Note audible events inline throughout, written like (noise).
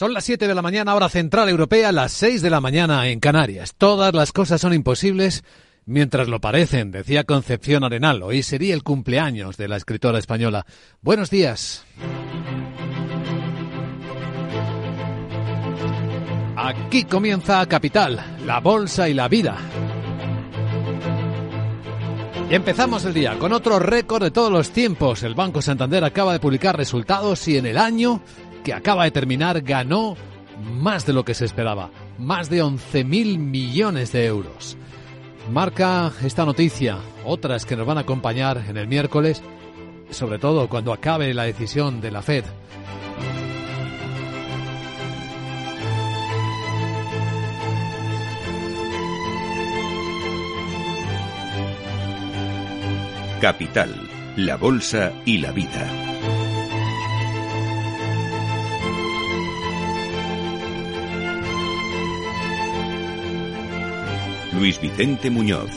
Son las 7 de la mañana, hora central europea, las 6 de la mañana en Canarias. Todas las cosas son imposibles mientras lo parecen, decía Concepción Arenal. Hoy sería el cumpleaños de la escritora española. Buenos días. Aquí comienza Capital, la bolsa y la vida. Y empezamos el día con otro récord de todos los tiempos. El Banco Santander acaba de publicar resultados y en el año que acaba de terminar ganó más de lo que se esperaba, más de 11.000 millones de euros. Marca esta noticia, otras que nos van a acompañar en el miércoles, sobre todo cuando acabe la decisión de la Fed. Capital, la Bolsa y la Vida. Luis Vicente Muñoz.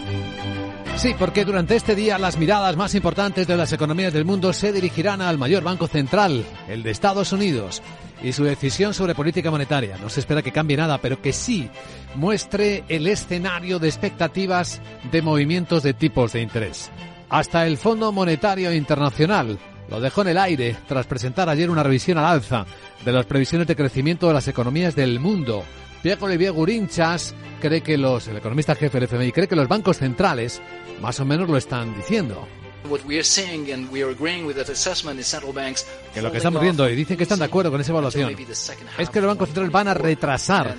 Sí, porque durante este día las miradas más importantes de las economías del mundo se dirigirán al mayor banco central, el de Estados Unidos, y su decisión sobre política monetaria. No se espera que cambie nada, pero que sí muestre el escenario de expectativas de movimientos de tipos de interés. Hasta el Fondo Monetario Internacional lo dejó en el aire tras presentar ayer una revisión al alza de las previsiones de crecimiento de las economías del mundo. Pierre-Olivier Gurinchas cree que los, el economista jefe del FMI cree que los bancos centrales más o menos lo están diciendo. Que lo que estamos viendo y dicen que están de acuerdo con esa evaluación es que los bancos centrales van a retrasar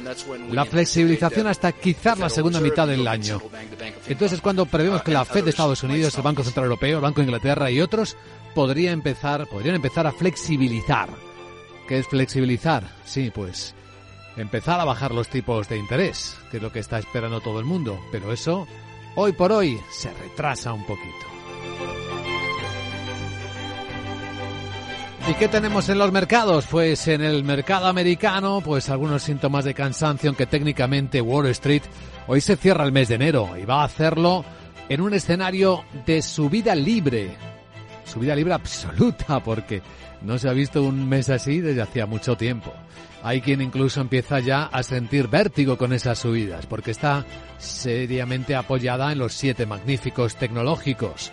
la flexibilización hasta quizás la segunda mitad del año. Entonces es cuando prevemos que la Fed de Estados Unidos, el Banco Central Europeo, el Banco de Inglaterra y otros podría empezar, podrían empezar a flexibilizar. ¿Qué es flexibilizar? Sí, pues empezar a bajar los tipos de interés, que es lo que está esperando todo el mundo. Pero eso, hoy por hoy, se retrasa un poquito. ¿Y qué tenemos en los mercados? Pues en el mercado americano, pues algunos síntomas de cansancio, aunque técnicamente Wall Street hoy se cierra el mes de enero y va a hacerlo en un escenario de subida libre. Subida libre absoluta, porque no se ha visto un mes así desde hacía mucho tiempo. Hay quien incluso empieza ya a sentir vértigo con esas subidas, porque está seriamente apoyada en los siete magníficos tecnológicos.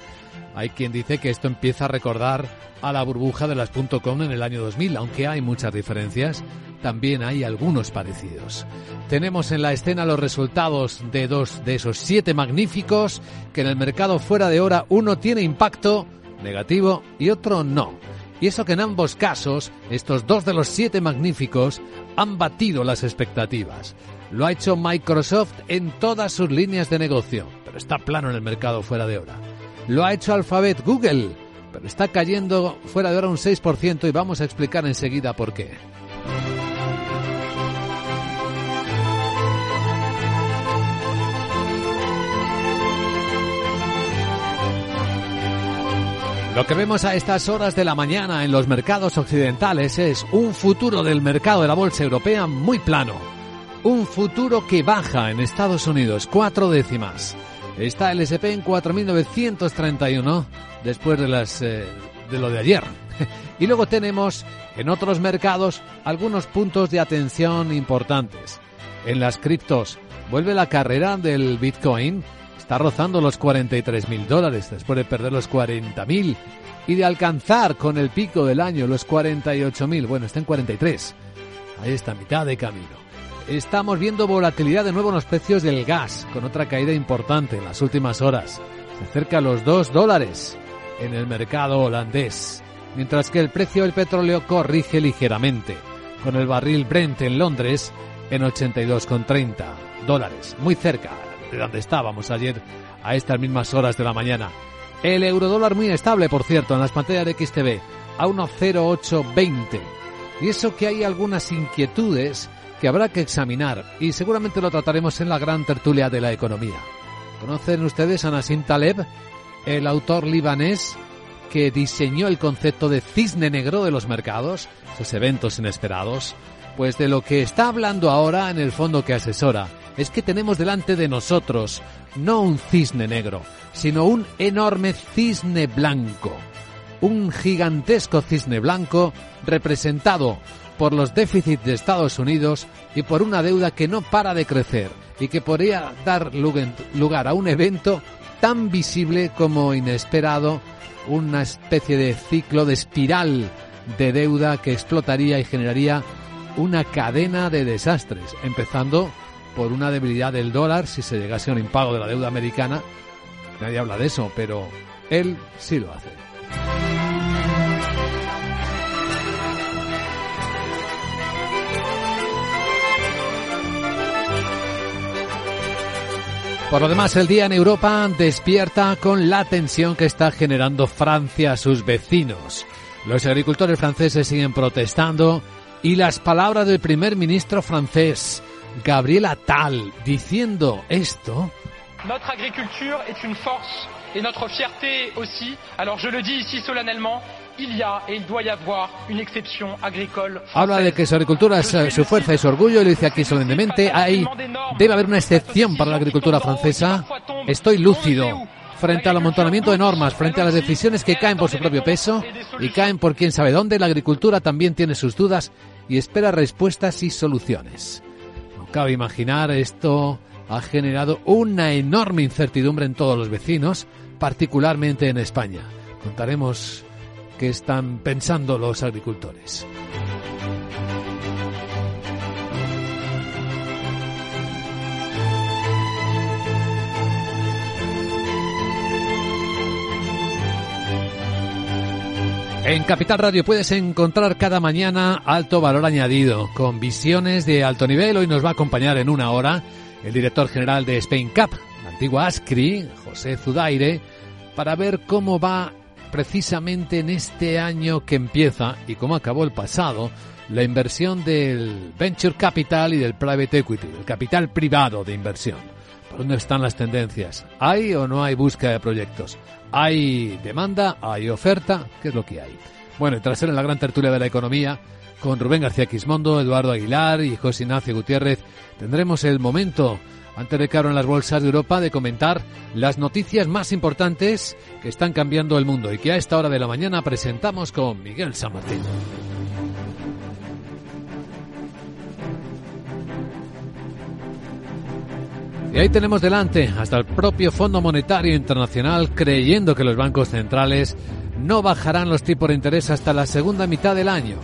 Hay quien dice que esto empieza a recordar a la burbuja de las .com en el año 2000, aunque hay muchas diferencias, también hay algunos parecidos. Tenemos en la escena los resultados de dos de esos siete magníficos que en el mercado fuera de hora uno tiene impacto negativo y otro no. Y eso que en ambos casos, estos dos de los siete magníficos han batido las expectativas. Lo ha hecho Microsoft en todas sus líneas de negocio, pero está plano en el mercado fuera de hora. Lo ha hecho Alphabet Google, pero está cayendo fuera de hora un 6% y vamos a explicar enseguida por qué. Lo que vemos a estas horas de la mañana en los mercados occidentales es un futuro del mercado de la bolsa europea muy plano. Un futuro que baja en Estados Unidos cuatro décimas. Está el SP en 4.931 después de, las, eh, de lo de ayer. (laughs) y luego tenemos en otros mercados algunos puntos de atención importantes. En las criptos vuelve la carrera del Bitcoin está rozando los 43 mil dólares después de perder los 40 mil y de alcanzar con el pico del año los 48 mil. Bueno, está en 43. Ahí está, mitad de camino. Estamos viendo volatilidad de nuevo en los precios del gas, con otra caída importante en las últimas horas. Se acerca a los 2 dólares en el mercado holandés, mientras que el precio del petróleo corrige ligeramente, con el barril Brent en Londres en 82,30 dólares, muy cerca de donde estábamos ayer a estas mismas horas de la mañana. El eurodólar muy estable, por cierto, en las pantallas de XTV, a 1,0820. Y eso que hay algunas inquietudes que habrá que examinar y seguramente lo trataremos en la gran tertulia de la economía. ¿Conocen ustedes a Nassim Taleb, el autor libanés que diseñó el concepto de cisne negro de los mercados, esos eventos inesperados? Pues de lo que está hablando ahora en el fondo que asesora es que tenemos delante de nosotros no un cisne negro, sino un enorme cisne blanco. Un gigantesco cisne blanco representado por los déficits de Estados Unidos y por una deuda que no para de crecer y que podría dar lugar a un evento tan visible como inesperado, una especie de ciclo de espiral de deuda que explotaría y generaría una cadena de desastres, empezando por una debilidad del dólar si se llegase a un impago de la deuda americana. Nadie habla de eso, pero él sí lo hace. Por lo demás, el día en Europa despierta con la tensión que está generando Francia a sus vecinos. Los agricultores franceses siguen protestando y las palabras del primer ministro francés, Gabriel Attal, diciendo esto. Notre agriculture est une force et notre fierté aussi. Alors je le dis ici solennellement, il y a et il doit y avoir une exception agricole. Habla de que su agricultura es su fuerza y su orgullo y lo dice aquí solemnemente. Hay, debe haber una excepción para la agricultura francesa. Estoy lúcido frente al amontonamiento de normas, frente a las decisiones que caen por su propio peso y caen por quién sabe dónde, la agricultura también tiene sus dudas y espera respuestas y soluciones. No cabe imaginar, esto ha generado una enorme incertidumbre en todos los vecinos, particularmente en España. Contaremos qué están pensando los agricultores. En Capital Radio puedes encontrar cada mañana alto valor añadido, con visiones de alto nivel. Hoy nos va a acompañar en una hora el director general de Spain Cup, la antigua ASCRI, José Zudaire, para ver cómo va precisamente en este año que empieza y cómo acabó el pasado la inversión del venture capital y del private equity, el capital privado de inversión. ¿Por dónde están las tendencias? ¿Hay o no hay búsqueda de proyectos? Hay demanda, hay oferta, ¿qué es lo que hay? Bueno, y tras ser en la gran tertulia de la economía, con Rubén García Quismondo, Eduardo Aguilar y José Ignacio Gutiérrez, tendremos el momento, antes de que abran las bolsas de Europa, de comentar las noticias más importantes que están cambiando el mundo y que a esta hora de la mañana presentamos con Miguel San Martín. Y ahí tenemos delante hasta el propio Fondo Monetario Internacional creyendo que los bancos centrales no bajarán los tipos de interés hasta la segunda mitad del año.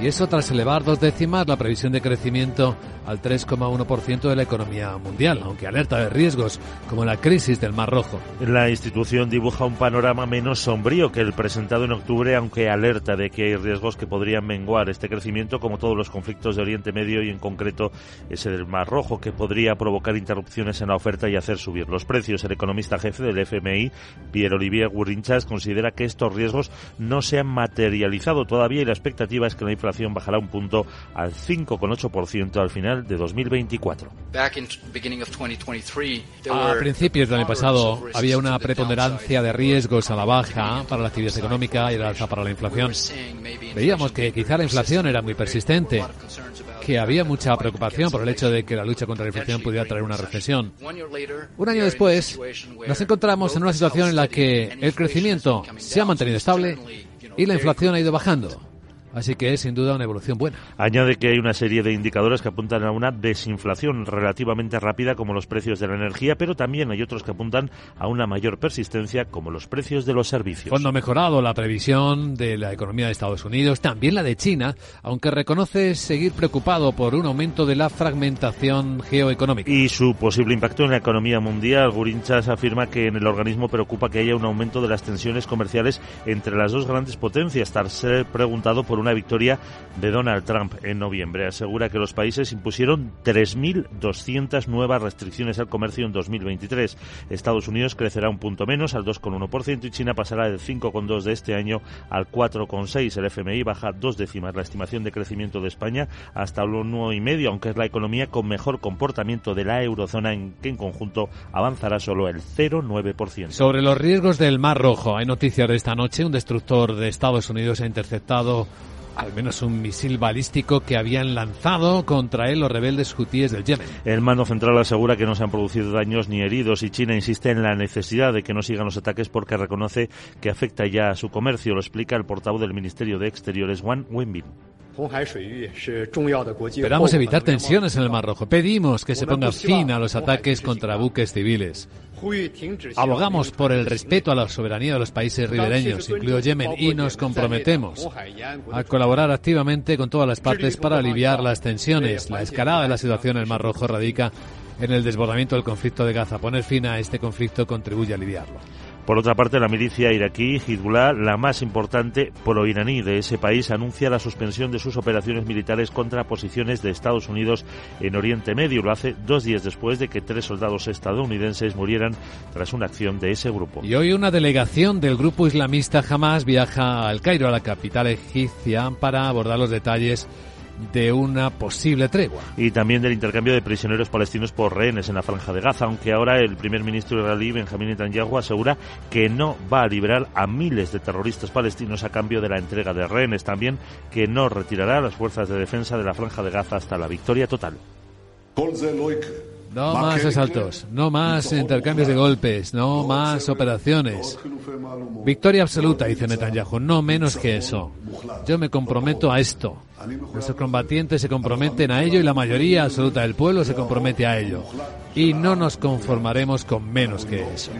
Y eso tras elevar dos décimas la previsión de crecimiento al 3,1% de la economía mundial, aunque alerta de riesgos como la crisis del Mar Rojo. La institución dibuja un panorama menos sombrío que el presentado en octubre, aunque alerta de que hay riesgos que podrían menguar este crecimiento, como todos los conflictos de Oriente Medio y en concreto ese del Mar Rojo, que podría provocar interrupciones en la oferta y hacer subir los precios. El economista jefe del FMI, Pierre-Olivier Gourinchas, considera que estos riesgos no se han materializado todavía y la expectativa es que la inflación bajará un punto al 5,8% al final de 2024. A principios del año pasado había una preponderancia de riesgos a la baja para la actividad económica y la alza para la inflación. Veíamos que quizá la inflación era muy persistente, que había mucha preocupación por el hecho de que la lucha contra la inflación pudiera traer una recesión. Un año después, nos encontramos en una situación en la que el crecimiento se ha mantenido estable y la inflación ha ido bajando. Así que es sin duda una evolución buena. Añade que hay una serie de indicadores que apuntan a una desinflación relativamente rápida como los precios de la energía, pero también hay otros que apuntan a una mayor persistencia como los precios de los servicios. Fondo mejorado la previsión de la economía de Estados Unidos, también la de China, aunque reconoce seguir preocupado por un aumento de la fragmentación geoeconómica. Y su posible impacto en la economía mundial. Gurinchas afirma que en el organismo preocupa que haya un aumento de las tensiones comerciales entre las dos grandes potencias, tras ser preguntado por una victoria de Donald Trump en noviembre. Asegura que los países impusieron 3.200 nuevas restricciones al comercio en 2023. Estados Unidos crecerá un punto menos al 2,1% y China pasará del 5,2 de este año al 4,6. El FMI baja dos décimas la estimación de crecimiento de España hasta el 1,5, aunque es la economía con mejor comportamiento de la eurozona en que en conjunto avanzará solo el 0,9%. Sobre los riesgos del Mar Rojo, hay noticias de esta noche. Un destructor de Estados Unidos ha interceptado al menos un misil balístico que habían lanzado contra él los rebeldes hutíes del Yemen. El mando central asegura que no se han producido daños ni heridos y China insiste en la necesidad de que no sigan los ataques porque reconoce que afecta ya a su comercio. Lo explica el portavoz del Ministerio de Exteriores, Wang Wenbin. Esperamos evitar tensiones en el Mar Rojo. Pedimos que se ponga fin a los ataques contra buques civiles. Abogamos por el respeto a la soberanía de los países ribereños, incluido Yemen, y nos comprometemos a colaborar activamente con todas las partes para aliviar las tensiones. La escalada de la situación en el Mar Rojo radica en el desbordamiento del conflicto de Gaza. Poner fin a este conflicto contribuye a aliviarlo. Por otra parte, la milicia iraquí Hezbollah, la más importante pro-iraní de ese país, anuncia la suspensión de sus operaciones militares contra posiciones de Estados Unidos en Oriente Medio. Lo hace dos días después de que tres soldados estadounidenses murieran tras una acción de ese grupo. Y hoy una delegación del grupo islamista Hamas viaja al Cairo, a la capital egipcia, para abordar los detalles de una posible tregua. Y también del intercambio de prisioneros palestinos por rehenes en la franja de Gaza, aunque ahora el primer ministro israelí Benjamín Netanyahu asegura que no va a liberar a miles de terroristas palestinos a cambio de la entrega de rehenes, también que no retirará a las fuerzas de defensa de la franja de Gaza hasta la victoria total. No más asaltos, no más intercambios de golpes, no más operaciones. Victoria absoluta, dice Netanyahu, no menos que eso. Yo me comprometo a esto. Nuestros combatientes se comprometen a ello y la mayoría absoluta del pueblo se compromete a ello. Y no nos conformaremos con menos que eso.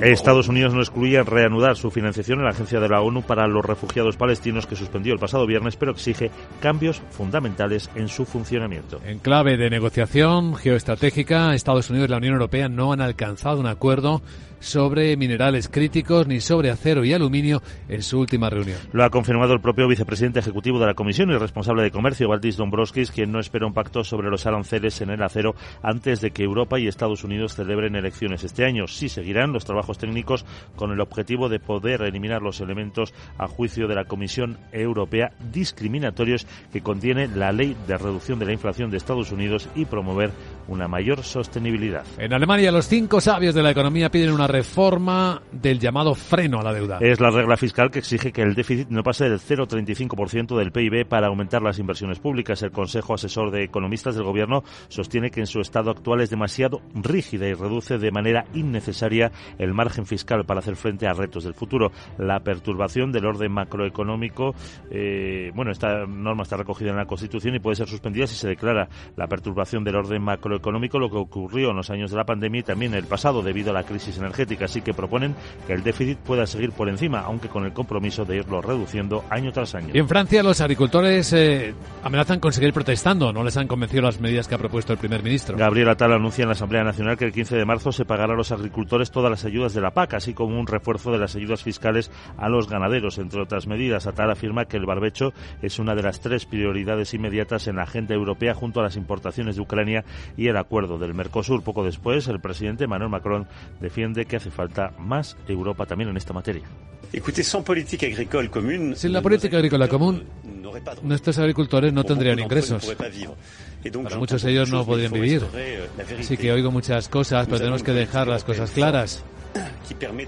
Estados Unidos no excluía reanudar su financiación en la Agencia de la ONU para los Refugiados Palestinos que suspendió el pasado viernes, pero exige cambios fundamentales en su funcionamiento. En clave de negociación geoestratégica, Estados Unidos y la Unión Europea no han alcanzado un acuerdo sobre minerales críticos ni sobre acero y aluminio en su última reunión. Lo ha confirmado el propio vicepresidente ejecutivo de la Comisión y responsable de Comercio, Valdis Dombrovskis, quien no espera un pacto sobre los aranceles en el acero antes de que Europa y Estados Unidos celebren elecciones este año. Sí seguirán los trabajos técnicos con el objetivo de poder eliminar los elementos a juicio de la Comisión Europea discriminatorios que contiene la ley de reducción de la inflación de Estados Unidos y promover una mayor sostenibilidad. En Alemania, los cinco sabios de la economía piden una reforma del llamado freno a la deuda. Es la regla fiscal que exige que el déficit no pase del 0,35% del PIB para aumentar las inversiones públicas. El Consejo Asesor de Economistas del Gobierno sostiene que en su estado actual es demasiado rígida y reduce de manera innecesaria el margen fiscal para hacer frente a retos del futuro. La perturbación del orden macroeconómico, eh, bueno, esta norma está recogida en la Constitución y puede ser suspendida si se declara la perturbación del orden macroeconómico, lo que ocurrió en los años de la pandemia y también en el pasado debido a la crisis energética así que proponen que el déficit pueda seguir por encima, aunque con el compromiso de irlo reduciendo año tras año. Y en Francia los agricultores eh, amenazan con seguir protestando, no les han convencido las medidas que ha propuesto el primer ministro. Gabriel Atal anuncia en la Asamblea Nacional que el 15 de marzo se pagará a los agricultores todas las ayudas de la PAC, así como un refuerzo de las ayudas fiscales a los ganaderos, entre otras medidas. Atal afirma que el barbecho es una de las tres prioridades inmediatas en la agenda europea junto a las importaciones de Ucrania y el acuerdo del Mercosur. Poco después, el presidente Emmanuel Macron defiende que hace falta más Europa también en esta materia. Sin la política agrícola común, nuestros agricultores no tendrían ingresos. Para muchos de ellos no podrían vivir. Así que oigo muchas cosas, pero tenemos que dejar las cosas claras.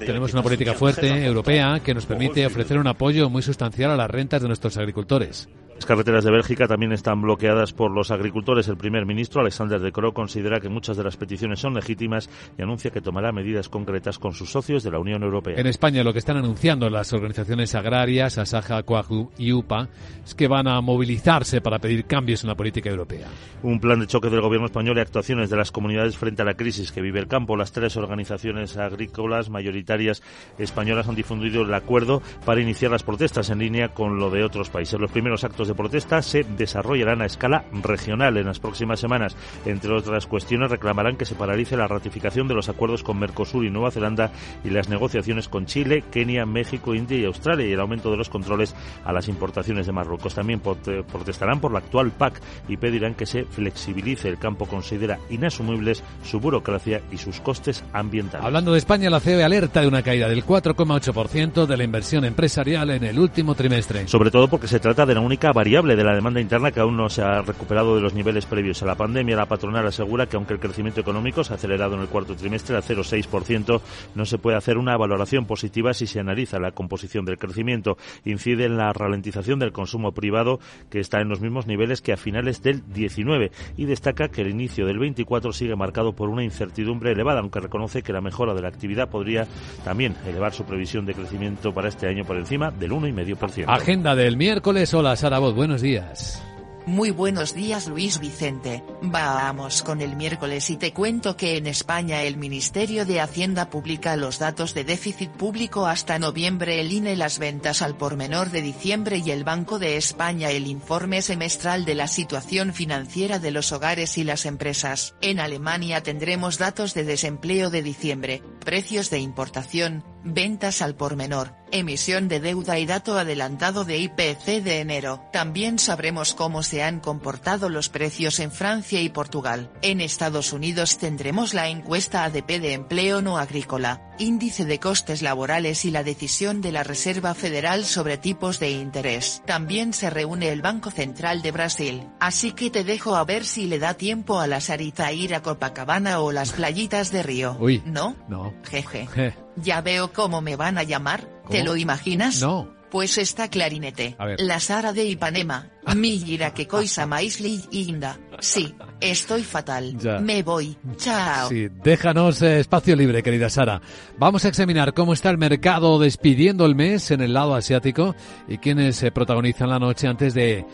Tenemos una política fuerte, europea, que nos permite ofrecer un apoyo muy sustancial a las rentas de nuestros agricultores. Las carreteras de Bélgica también están bloqueadas por los agricultores. El primer ministro, Alexander De Croo, considera que muchas de las peticiones son legítimas y anuncia que tomará medidas concretas con sus socios de la Unión Europea. En España lo que están anunciando las organizaciones agrarias, Asaja, Coahu y UPA, es que van a movilizarse para pedir cambios en la política europea. Un plan de choque del gobierno español y actuaciones de las comunidades frente a la crisis que vive el campo. Las tres organizaciones agrícolas mayoritarias españolas han difundido el acuerdo para iniciar las protestas en línea con lo de otros países. Los primeros actos de protesta se desarrollarán a escala regional en las próximas semanas. Entre otras cuestiones, reclamarán que se paralice la ratificación de los acuerdos con Mercosur y Nueva Zelanda y las negociaciones con Chile, Kenia, México, India y Australia y el aumento de los controles a las importaciones de Marruecos. También protestarán por la actual PAC y pedirán que se flexibilice. El campo considera inasumibles su burocracia y sus costes ambientales. Hablando de España, la COE alerta de una caída del 4,8% de la inversión empresarial en el último trimestre. Sobre todo porque se trata de la única variable de la demanda interna que aún no se ha recuperado de los niveles previos a la pandemia. La patronal asegura que aunque el crecimiento económico se ha acelerado en el cuarto trimestre al 0,6%, no se puede hacer una valoración positiva si se analiza la composición del crecimiento. Incide en la ralentización del consumo privado que está en los mismos niveles que a finales del 19 y destaca que el inicio del 24 sigue marcado por una incertidumbre elevada, aunque reconoce que la mejora de la actividad podría también elevar su previsión de crecimiento para este año por encima del 1,5%. Agenda del miércoles. Hola, Sara Buenos días. Muy buenos días Luis Vicente, vamos con el miércoles y te cuento que en España el Ministerio de Hacienda publica los datos de déficit público hasta noviembre, el INE las ventas al por menor de diciembre y el Banco de España el informe semestral de la situación financiera de los hogares y las empresas. En Alemania tendremos datos de desempleo de diciembre, precios de importación, ventas al por menor, emisión de deuda y dato adelantado de IPC de enero. También sabremos cómo se han comportado los precios en Francia y Portugal. En Estados Unidos tendremos la encuesta ADP de empleo no agrícola, índice de costes laborales y la decisión de la Reserva Federal sobre tipos de interés. También se reúne el Banco Central de Brasil. Así que te dejo a ver si le da tiempo a la Sarita ir a Copacabana o las playitas de Río. Uy. ¿No? No. Jeje. Je. (laughs) Ya veo cómo me van a llamar. ¿Te lo imaginas? No. Pues está clarinete. La Sara de Ipanema. Mira que coisa maisli inda. Sí, estoy fatal. Ya. Me voy. Chao. Sí, déjanos eh, espacio libre, querida Sara. Vamos a examinar cómo está el mercado despidiendo el mes en el lado asiático y quiénes eh, protagonizan la noche antes de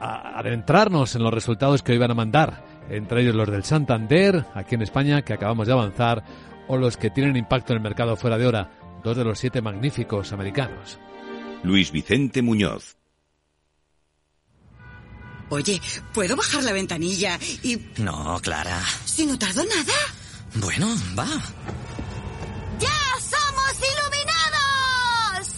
a- adentrarnos en los resultados que hoy van a mandar, entre ellos los del Santander, aquí en España, que acabamos de avanzar, o los que tienen impacto en el mercado fuera de hora, dos de los siete magníficos americanos. Luis Vicente Muñoz. Oye, ¿puedo bajar la ventanilla y... No, Clara. si no tardo nada? Bueno, va. ¡Ya somos iluminados!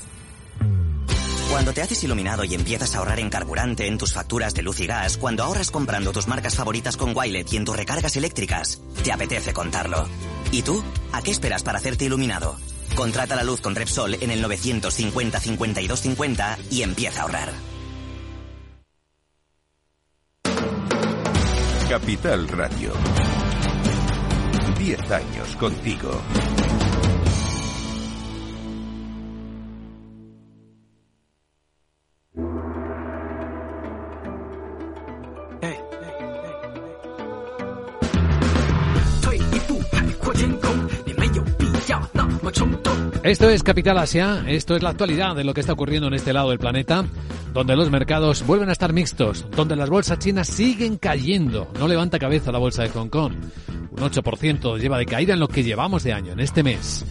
Cuando te haces iluminado y empiezas a ahorrar en carburante, en tus facturas de luz y gas, cuando ahorras comprando tus marcas favoritas con Wilet y en tus recargas eléctricas, te apetece contarlo. ¿Y tú? ¿A qué esperas para hacerte iluminado? Contrata la luz con Repsol en el 950 52 50 y empieza a ahorrar. Capital Radio. Diez años contigo. Esto es Capital Asia, esto es la actualidad de lo que está ocurriendo en este lado del planeta, donde los mercados vuelven a estar mixtos, donde las bolsas chinas siguen cayendo, no levanta cabeza la bolsa de Hong Kong, un 8% lleva de caída en lo que llevamos de año, en este mes.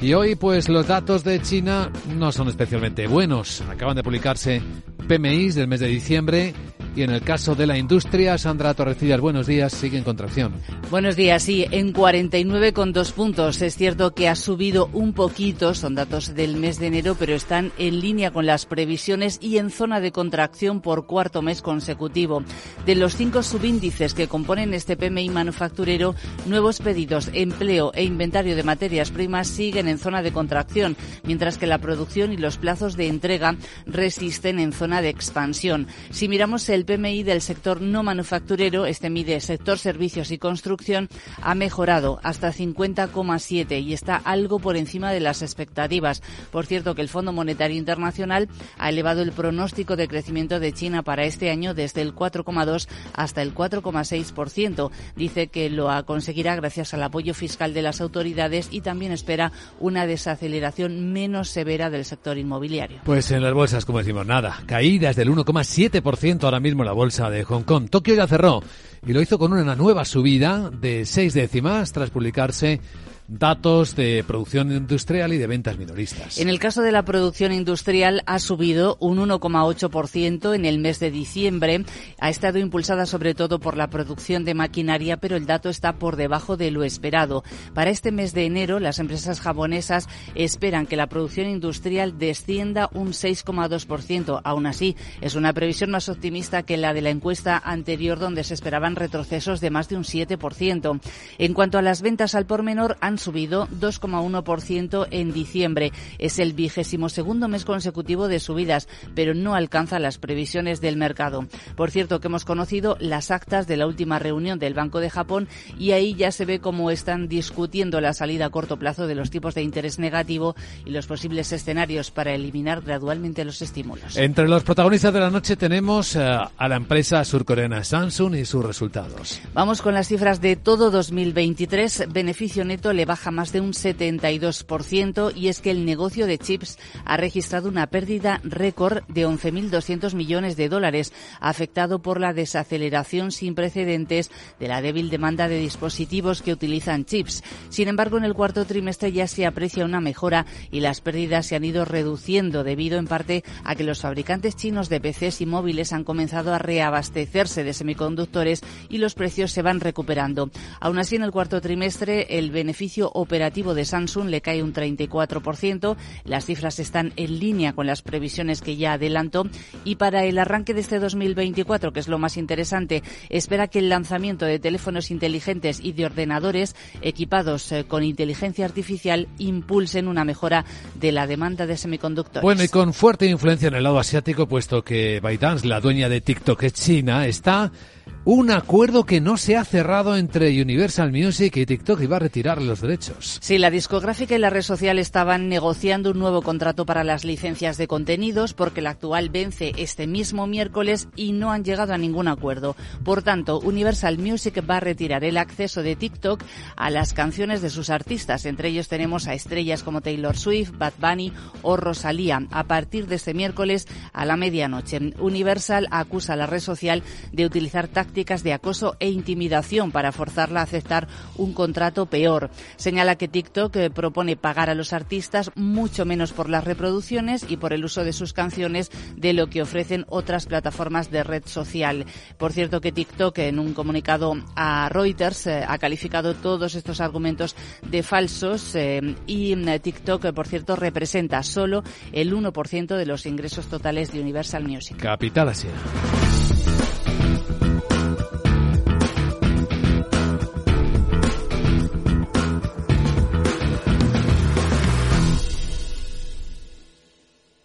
Y hoy, pues los datos de China no son especialmente buenos. Acaban de publicarse PMIs del mes de diciembre y en el caso de la industria, Sandra Torrecillas, buenos días, sigue en contracción. Buenos días, sí, en 49,2 puntos. Es cierto que ha subido un poquito, son datos del mes de enero, pero están en línea con las previsiones y en zona de contracción por cuarto mes consecutivo. De los cinco subíndices que componen este PMI manufacturero, nuevos pedidos, empleo e inventario de materias primas siguen en zona de contracción, mientras que la producción y los plazos de entrega resisten en zona de expansión. Si miramos el PMI del sector no manufacturero, este mide sector servicios y construcción, ha mejorado hasta 50,7 y está algo por encima de las expectativas. Por cierto, que el Fondo Monetario Internacional ha elevado el pronóstico de crecimiento de China para este año desde el 4,2 hasta el 4,6%. Dice que lo conseguirá gracias al apoyo fiscal de las autoridades y también espera una desaceleración menos severa del sector inmobiliario. Pues en las bolsas, como decimos, nada. Caídas del 1,7% ahora mismo la bolsa de Hong Kong. Tokio ya cerró y lo hizo con una nueva subida de seis décimas tras publicarse datos de producción industrial y de ventas minoristas. En el caso de la producción industrial ha subido un 1,8% en el mes de diciembre. Ha estado impulsada sobre todo por la producción de maquinaria, pero el dato está por debajo de lo esperado. Para este mes de enero, las empresas japonesas esperan que la producción industrial descienda un 6,2%. Aún así, es una previsión más optimista que la de la encuesta anterior, donde se esperaban retrocesos de más de un 7%. En cuanto a las ventas al por menor, han subido 2,1% en diciembre. Es el vigésimo segundo mes consecutivo de subidas, pero no alcanza las previsiones del mercado. Por cierto, que hemos conocido las actas de la última reunión del Banco de Japón y ahí ya se ve cómo están discutiendo la salida a corto plazo de los tipos de interés negativo y los posibles escenarios para eliminar gradualmente los estímulos. Entre los protagonistas de la noche tenemos eh, a la empresa surcoreana Samsung y sus resultados. Vamos con las cifras de todo 2023. Beneficio neto le trimestre baja más de un 72% y es que el negocio de chips ha registrado una pérdida récord de 11.200 millones de dólares, afectado por la desaceleración sin precedentes de la débil demanda de dispositivos que utilizan chips. Sin embargo, en el cuarto trimestre ya se aprecia una mejora y las pérdidas se han ido reduciendo debido en parte a que los fabricantes chinos de PCs y móviles han comenzado a reabastecerse de semiconductores y los precios se van recuperando. Aún así, en el cuarto trimestre, el beneficio operativo de Samsung le cae un 34%. Las cifras están en línea con las previsiones que ya adelantó. Y para el arranque de este 2024, que es lo más interesante, espera que el lanzamiento de teléfonos inteligentes y de ordenadores equipados eh, con inteligencia artificial impulsen una mejora de la demanda de semiconductores. Bueno, y con fuerte influencia en el lado asiático, puesto que ByteDance, la dueña de TikTok es China, está un acuerdo que no se ha cerrado entre Universal Music y TikTok y va a retirar los derechos. Sí, la discográfica y la red social estaban negociando un nuevo contrato para las licencias de contenidos porque la actual vence este mismo miércoles y no han llegado a ningún acuerdo. Por tanto, Universal Music va a retirar el acceso de TikTok a las canciones de sus artistas. Entre ellos tenemos a estrellas como Taylor Swift, Bad Bunny o Rosalía. A partir de este miércoles a la medianoche, Universal acusa a la red social de utilizar tácticas de acoso e intimidación para forzarla a aceptar un contrato peor. Señala que TikTok eh, propone pagar a los artistas mucho menos por las reproducciones y por el uso de sus canciones de lo que ofrecen otras plataformas de red social. Por cierto que TikTok en un comunicado a Reuters eh, ha calificado todos estos argumentos de falsos eh, y mm, TikTok, por cierto, representa solo el 1% de los ingresos totales de Universal Music. Capital Asia.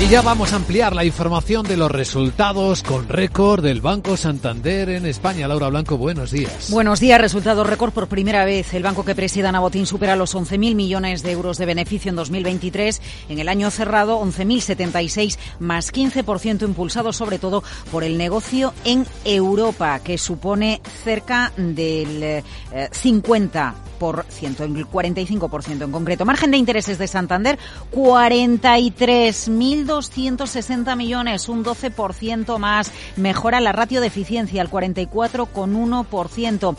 Y ya vamos a ampliar la información de los resultados con récord del Banco Santander en España. Laura Blanco, buenos días. Buenos días, resultados récord por primera vez. El banco que presida Ana Botín supera los 11.000 millones de euros de beneficio en 2023. En el año cerrado, 11.076 más 15% impulsado sobre todo por el negocio en Europa, que supone cerca del 50 eh, por ciento, el 45% en concreto. Margen de intereses de Santander, 43.260 millones, un 12% más. Mejora la ratio de eficiencia al 44,1%.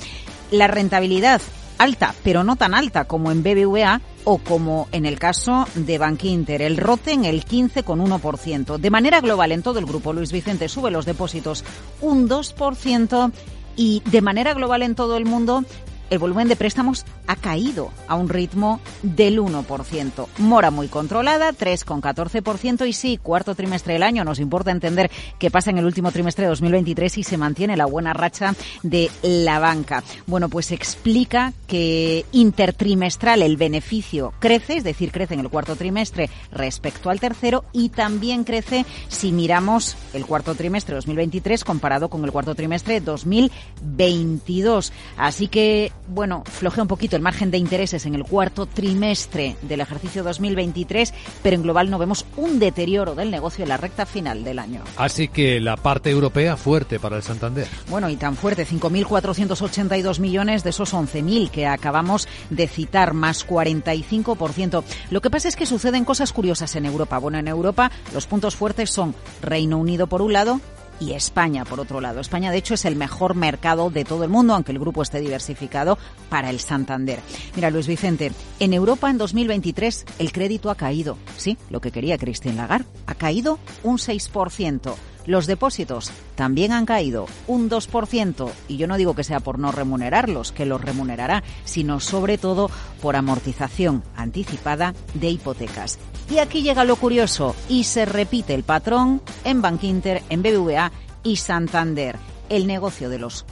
La rentabilidad alta, pero no tan alta como en BBVA o como en el caso de Bankinter. El ROTE en el 15,1%. De manera global en todo el grupo, Luis Vicente sube los depósitos un 2% y de manera global en todo el mundo el volumen de préstamos ha caído a un ritmo del 1%. Mora muy controlada, 3,14% y sí, cuarto trimestre del año. Nos importa entender qué pasa en el último trimestre de 2023 y se mantiene la buena racha de la banca. Bueno, pues explica que intertrimestral el beneficio crece, es decir, crece en el cuarto trimestre respecto al tercero y también crece si miramos el cuarto trimestre de 2023 comparado con el cuarto trimestre de 2022. Así que bueno, flojea un poquito el margen de intereses en el cuarto trimestre del ejercicio 2023, pero en global no vemos un deterioro del negocio en la recta final del año. Así que la parte europea fuerte para el Santander. Bueno, y tan fuerte, 5.482 millones de esos 11.000 que acabamos de citar, más 45%. Lo que pasa es que suceden cosas curiosas en Europa. Bueno, en Europa los puntos fuertes son Reino Unido por un lado, y España, por otro lado. España, de hecho, es el mejor mercado de todo el mundo, aunque el grupo esté diversificado, para el Santander. Mira, Luis Vicente, en Europa en 2023 el crédito ha caído. Sí, lo que quería Christine Lagarde. Ha caído un 6%. Los depósitos también han caído un 2% y yo no digo que sea por no remunerarlos, que los remunerará, sino sobre todo por amortización anticipada de hipotecas. Y aquí llega lo curioso y se repite el patrón en Bankinter, en BBVA y Santander. El negocio de los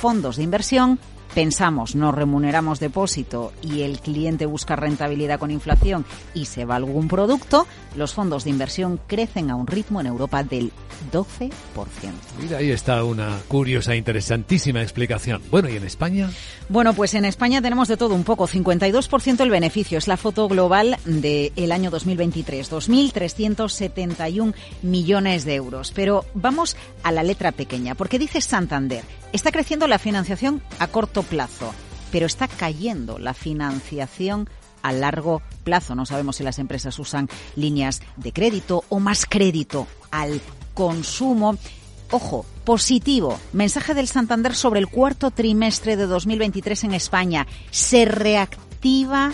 fondos de inversión pensamos, nos remuneramos depósito y el cliente busca rentabilidad con inflación y se va algún producto, los fondos de inversión crecen a un ritmo en Europa del 12%. Mira, ahí está una curiosa, interesantísima explicación. Bueno, ¿y en España? Bueno, pues en España tenemos de todo un poco. 52% el beneficio. Es la foto global del año 2023. 2.371 millones de euros. Pero vamos a la letra pequeña, porque dice Santander. Está creciendo la financiación a corto plazo, pero está cayendo la financiación a largo plazo. No sabemos si las empresas usan líneas de crédito o más crédito al consumo. Ojo, positivo. Mensaje del Santander sobre el cuarto trimestre de 2023 en España. Se reactiva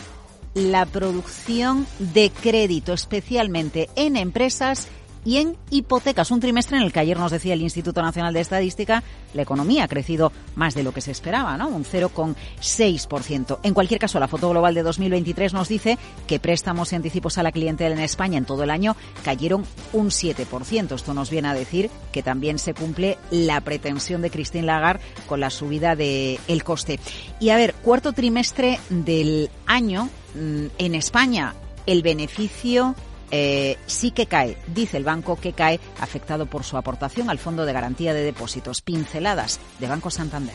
la producción de crédito, especialmente en empresas y en hipotecas. Un trimestre en el que ayer nos decía el Instituto Nacional de Estadística, la economía ha crecido más de lo que se esperaba, ¿no? Un 0,6%. En cualquier caso, la foto global de 2023 nos dice que préstamos y anticipos a la clientela en España en todo el año cayeron un 7%. Esto nos viene a decir que también se cumple la pretensión de Christine Lagarde con la subida del el coste. Y a ver, cuarto trimestre del año mm, en España, el beneficio eh, sí que cae, dice el banco que cae afectado por su aportación al Fondo de Garantía de Depósitos. Pinceladas de Banco Santander.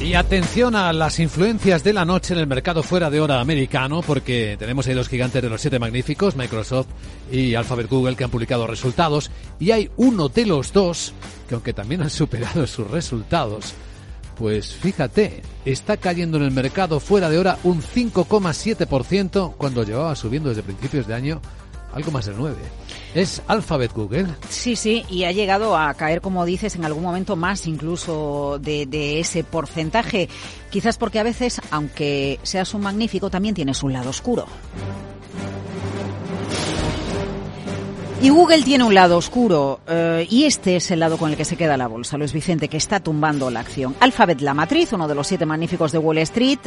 Y atención a las influencias de la noche en el mercado fuera de hora americano, porque tenemos ahí los gigantes de los siete magníficos, Microsoft y Alphabet Google, que han publicado resultados, y hay uno de los dos que aunque también han superado sus resultados, pues fíjate, está cayendo en el mercado fuera de hora un 5,7% cuando llevaba subiendo desde principios de año algo más del 9. Es Alphabet Google. Sí, sí, y ha llegado a caer, como dices, en algún momento más incluso de, de, ese porcentaje. Quizás porque a veces, aunque seas un magnífico, también tienes un lado oscuro. Y Google tiene un lado oscuro eh, y este es el lado con el que se queda la bolsa, Luis Vicente, que está tumbando la acción. Alphabet, la matriz, uno de los siete magníficos de Wall Street,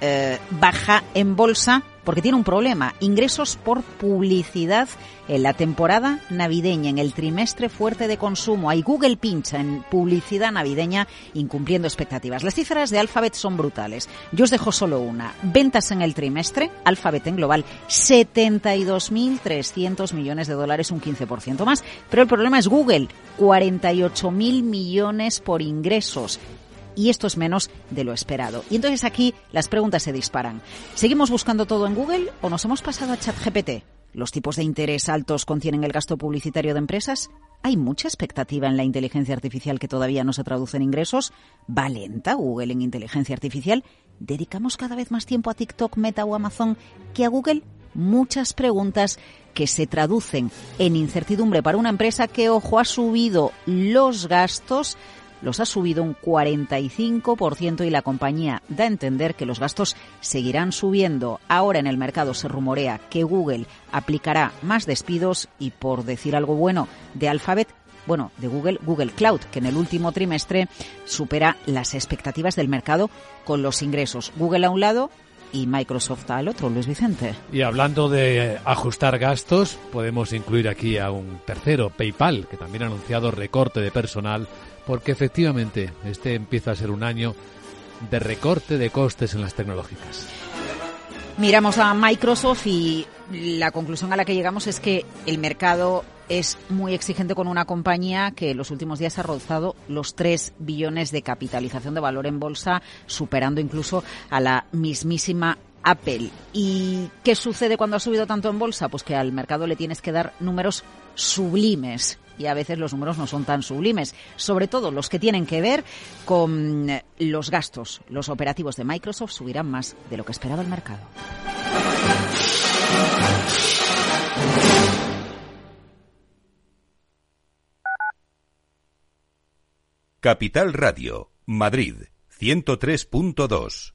eh, baja en bolsa porque tiene un problema, ingresos por publicidad en la temporada navideña, en el trimestre fuerte de consumo. Hay Google pincha en publicidad navideña incumpliendo expectativas. Las cifras de Alphabet son brutales. Yo os dejo solo una. Ventas en el trimestre, Alphabet en global, 72.300 millones de dólares, un 15% más. Pero el problema es Google, 48.000 millones por ingresos y esto es menos de lo esperado. Y entonces aquí las preguntas se disparan. ¿Seguimos buscando todo en Google o nos hemos pasado a ChatGPT? ¿Los tipos de interés altos contienen el gasto publicitario de empresas? ¿Hay mucha expectativa en la inteligencia artificial que todavía no se traduce en ingresos? ¿Va lenta Google en inteligencia artificial? ¿Dedicamos cada vez más tiempo a TikTok, Meta o Amazon que a Google? Muchas preguntas que se traducen en incertidumbre para una empresa que, ojo, ha subido los gastos los ha subido un 45% y la compañía da a entender que los gastos seguirán subiendo. Ahora en el mercado se rumorea que Google aplicará más despidos y por decir algo bueno de Alphabet, bueno, de Google, Google Cloud, que en el último trimestre supera las expectativas del mercado con los ingresos. Google a un lado, y Microsoft al otro, Luis Vicente. Y hablando de ajustar gastos, podemos incluir aquí a un tercero, PayPal, que también ha anunciado recorte de personal porque efectivamente este empieza a ser un año de recorte de costes en las tecnológicas. Miramos a Microsoft y la conclusión a la que llegamos es que el mercado es muy exigente con una compañía que en los últimos días ha rozado los 3 billones de capitalización de valor en bolsa, superando incluso a la mismísima Apple. ¿Y qué sucede cuando ha subido tanto en bolsa? Pues que al mercado le tienes que dar números sublimes y a veces los números no son tan sublimes, sobre todo los que tienen que ver con los gastos. Los operativos de Microsoft subirán más de lo que esperaba el mercado. Capital Radio, Madrid, 103.2.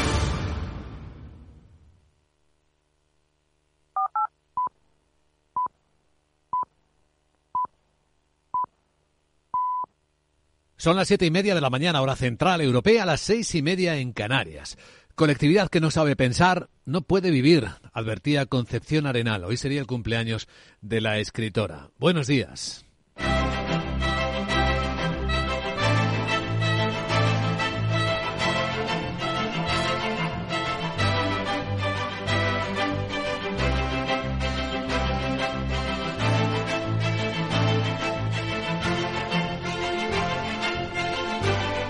Son las siete y media de la mañana, hora central europea, las seis y media en Canarias. Colectividad que no sabe pensar no puede vivir, advertía Concepción Arenal. Hoy sería el cumpleaños de la escritora. Buenos días.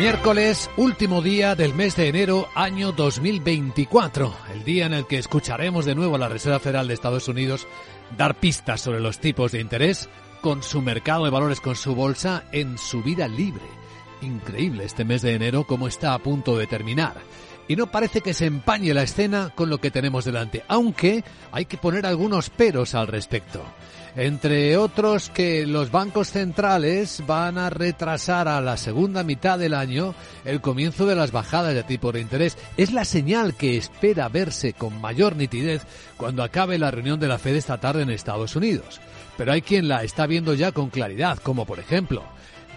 Miércoles, último día del mes de enero, año 2024, el día en el que escucharemos de nuevo a la Reserva Federal de Estados Unidos dar pistas sobre los tipos de interés con su mercado de valores, con su bolsa en su vida libre. Increíble este mes de enero como está a punto de terminar. Y no parece que se empañe la escena con lo que tenemos delante, aunque hay que poner algunos peros al respecto entre otros que los bancos centrales van a retrasar a la segunda mitad del año el comienzo de las bajadas de tipo de interés. Es la señal que espera verse con mayor nitidez cuando acabe la reunión de la Fed esta tarde en Estados Unidos. Pero hay quien la está viendo ya con claridad, como por ejemplo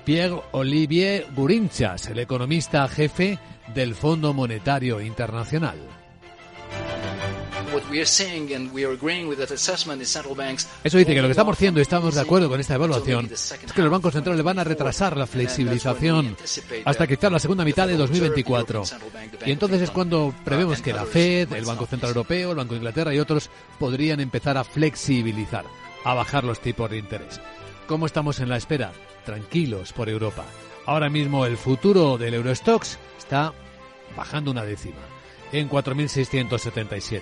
Pierre-Olivier Gurinchas, el economista jefe del Fondo Monetario Internacional. Eso dice que lo que estamos haciendo y estamos de acuerdo con esta evaluación es que los bancos centrales van a retrasar la flexibilización hasta quizás la segunda mitad de 2024. Y entonces es cuando prevemos que la Fed, el Banco Central Europeo, el Banco de Inglaterra y otros podrían empezar a flexibilizar, a bajar los tipos de interés. ¿Cómo estamos en la espera? Tranquilos por Europa. Ahora mismo el futuro del Eurostox está bajando una décima en 4.677.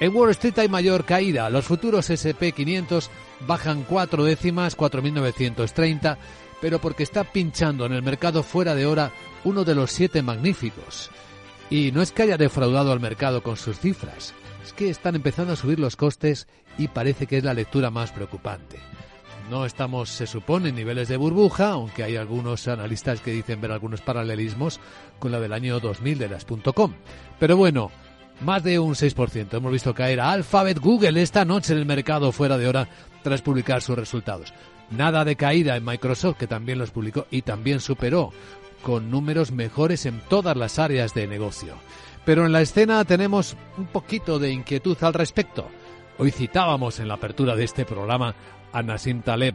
En Wall Street hay mayor caída. Los futuros SP500 bajan cuatro décimas, 4.930, pero porque está pinchando en el mercado fuera de hora uno de los siete magníficos. Y no es que haya defraudado al mercado con sus cifras, es que están empezando a subir los costes y parece que es la lectura más preocupante. No estamos, se supone, en niveles de burbuja, aunque hay algunos analistas que dicen ver algunos paralelismos con la del año 2000 de las .com. Pero bueno, más de un 6%. Hemos visto caer a Alphabet Google esta noche en el mercado fuera de hora tras publicar sus resultados. Nada de caída en Microsoft, que también los publicó y también superó, con números mejores en todas las áreas de negocio. Pero en la escena tenemos un poquito de inquietud al respecto. Hoy citábamos en la apertura de este programa a Nassim Taleb,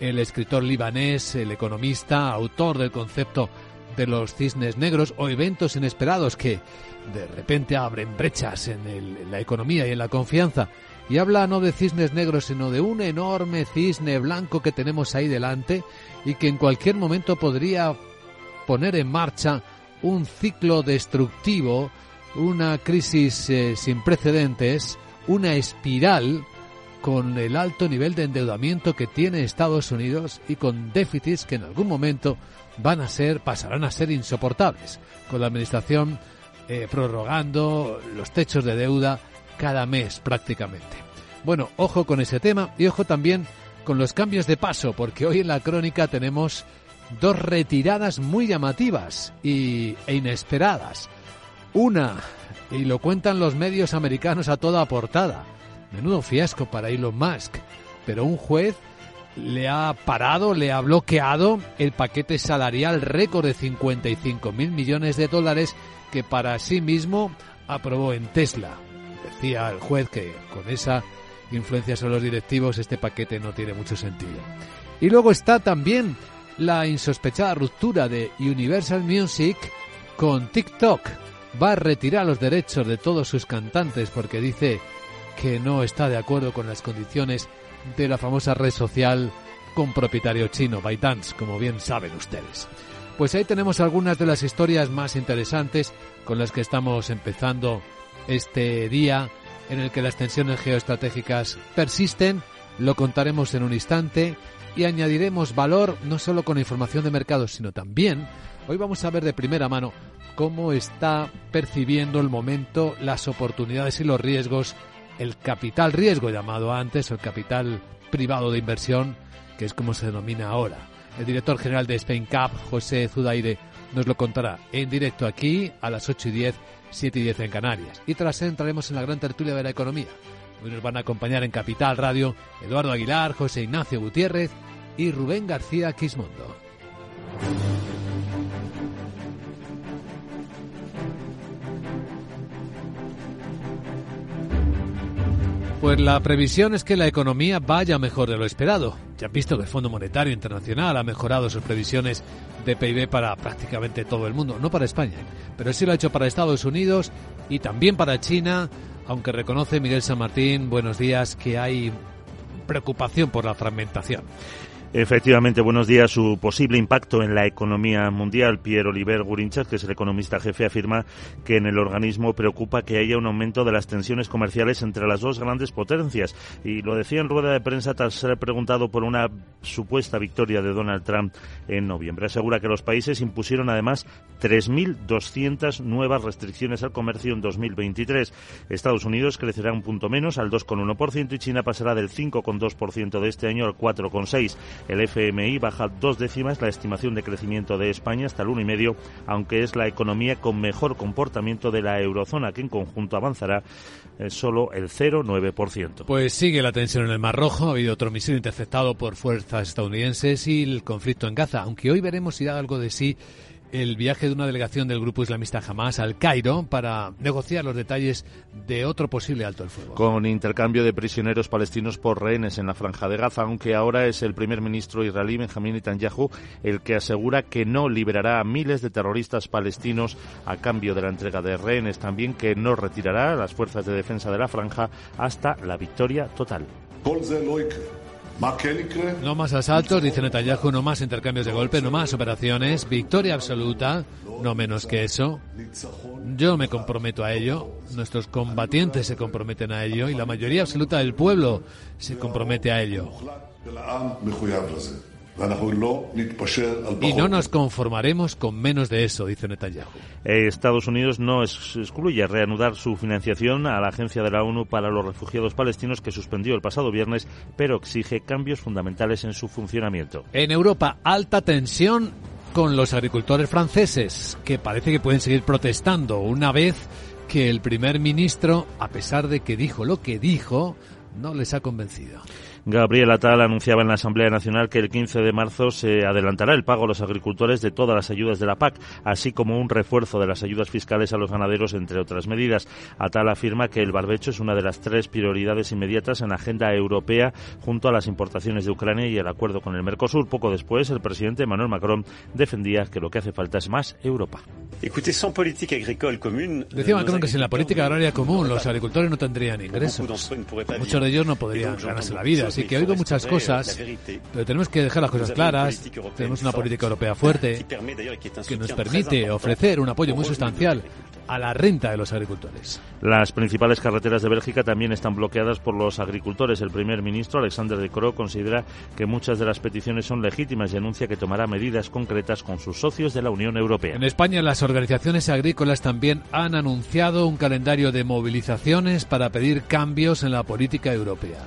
el escritor libanés, el economista, autor del concepto de los cisnes negros o eventos inesperados que de repente abren brechas en, la economía y en la confianza. Y habla no de cisnes negros, sino de un enorme cisne blanco que tenemos ahí delante y que en cualquier momento podría poner en marcha un ciclo destructivo, una crisis eh, sin precedentes, una espiral con el alto nivel de endeudamiento que tiene Estados Unidos y con déficits que en algún momento van a ser, pasarán a ser insoportables, con la administración eh, prorrogando los techos de deuda cada mes prácticamente. Bueno, ojo con ese tema y ojo también con los cambios de paso, porque hoy en la crónica tenemos dos retiradas muy llamativas y, e inesperadas. Una, y lo cuentan los medios americanos a toda portada, menudo fiasco para Elon Musk, pero un juez le ha parado, le ha bloqueado el paquete salarial récord de 55 mil millones de dólares que para sí mismo aprobó en Tesla. decía el juez que con esa influencia sobre los directivos este paquete no tiene mucho sentido. Y luego está también la insospechada ruptura de Universal Music con TikTok. Va a retirar los derechos de todos sus cantantes porque dice que no está de acuerdo con las condiciones de la famosa red social con propietario chino, ByteDance, como bien saben ustedes. Pues ahí tenemos algunas de las historias más interesantes con las que estamos empezando este día en el que las tensiones geoestratégicas persisten. Lo contaremos en un instante y añadiremos valor no solo con información de mercados, sino también hoy vamos a ver de primera mano cómo está percibiendo el momento, las oportunidades y los riesgos, el capital riesgo llamado antes, el capital privado de inversión, que es como se denomina ahora. El director general de Spain Cap, José Zudaire, nos lo contará en directo aquí a las 8 y 10, 7 y 10 en Canarias. Y tras él entraremos en la gran tertulia de la economía. Hoy nos van a acompañar en Capital Radio Eduardo Aguilar, José Ignacio Gutiérrez y Rubén García Quismondo. Pues la previsión es que la economía vaya mejor de lo esperado. Ya han visto que el Fondo Monetario Internacional ha mejorado sus previsiones de PIB para prácticamente todo el mundo, no para España, pero sí lo ha hecho para Estados Unidos y también para China, aunque reconoce Miguel San Martín, buenos días, que hay preocupación por la fragmentación. Efectivamente, buenos días. Su posible impacto en la economía mundial, Pierre Oliver Gurinchas, que es el economista jefe, afirma que en el organismo preocupa que haya un aumento de las tensiones comerciales entre las dos grandes potencias. Y lo decía en rueda de prensa tras ser preguntado por una supuesta victoria de Donald Trump en noviembre. Asegura que los países impusieron además 3.200 nuevas restricciones al comercio en 2023. Estados Unidos crecerá un punto menos al 2,1% y China pasará del 5,2% de este año al 4,6%. El FMI baja dos décimas la estimación de crecimiento de España hasta el 1,5, aunque es la economía con mejor comportamiento de la eurozona, que en conjunto avanzará eh, solo el 0,9%. Pues sigue la tensión en el Mar Rojo, ha habido otro misil interceptado por fuerzas estadounidenses y el conflicto en Gaza, aunque hoy veremos si da algo de sí el viaje de una delegación del grupo islamista Hamas al Cairo para negociar los detalles de otro posible alto el fuego. Con intercambio de prisioneros palestinos por rehenes en la franja de Gaza, aunque ahora es el primer ministro israelí Benjamin Netanyahu el que asegura que no liberará a miles de terroristas palestinos a cambio de la entrega de rehenes, también que no retirará a las fuerzas de defensa de la franja hasta la victoria total. No más asaltos, dice Netanyahu, no más intercambios de golpes, no más operaciones, victoria absoluta, no menos que eso. Yo me comprometo a ello, nuestros combatientes se comprometen a ello y la mayoría absoluta del pueblo se compromete a ello. Y no nos conformaremos con menos de eso, dice Netanyahu. Eh, Estados Unidos no excluye reanudar su financiación a la Agencia de la ONU para los Refugiados Palestinos que suspendió el pasado viernes, pero exige cambios fundamentales en su funcionamiento. En Europa, alta tensión con los agricultores franceses, que parece que pueden seguir protestando una vez que el primer ministro, a pesar de que dijo lo que dijo, no les ha convencido. Gabriel Atal anunciaba en la Asamblea Nacional que el 15 de marzo se adelantará el pago a los agricultores de todas las ayudas de la PAC, así como un refuerzo de las ayudas fiscales a los ganaderos, entre otras medidas. Atal afirma que el barbecho es una de las tres prioridades inmediatas en la agenda europea junto a las importaciones de Ucrania y el acuerdo con el Mercosur. Poco después, el presidente Emmanuel Macron defendía que lo que hace falta es más Europa. Decía Macron que sin la política agraria común los agricultores no tendrían ingresos. Muchos de ellos no podrían ganarse la vida Así que oído muchas cosas, pero tenemos que dejar las cosas claras. Tenemos una política europea fuerte que nos permite ofrecer un apoyo muy sustancial a la renta de los agricultores. Las principales carreteras de Bélgica también están bloqueadas por los agricultores. El primer ministro, Alexander de Croo, considera que muchas de las peticiones son legítimas y anuncia que tomará medidas concretas con sus socios de la Unión Europea. En España, las organizaciones agrícolas también han anunciado un calendario de movilizaciones para pedir cambios en la política europea.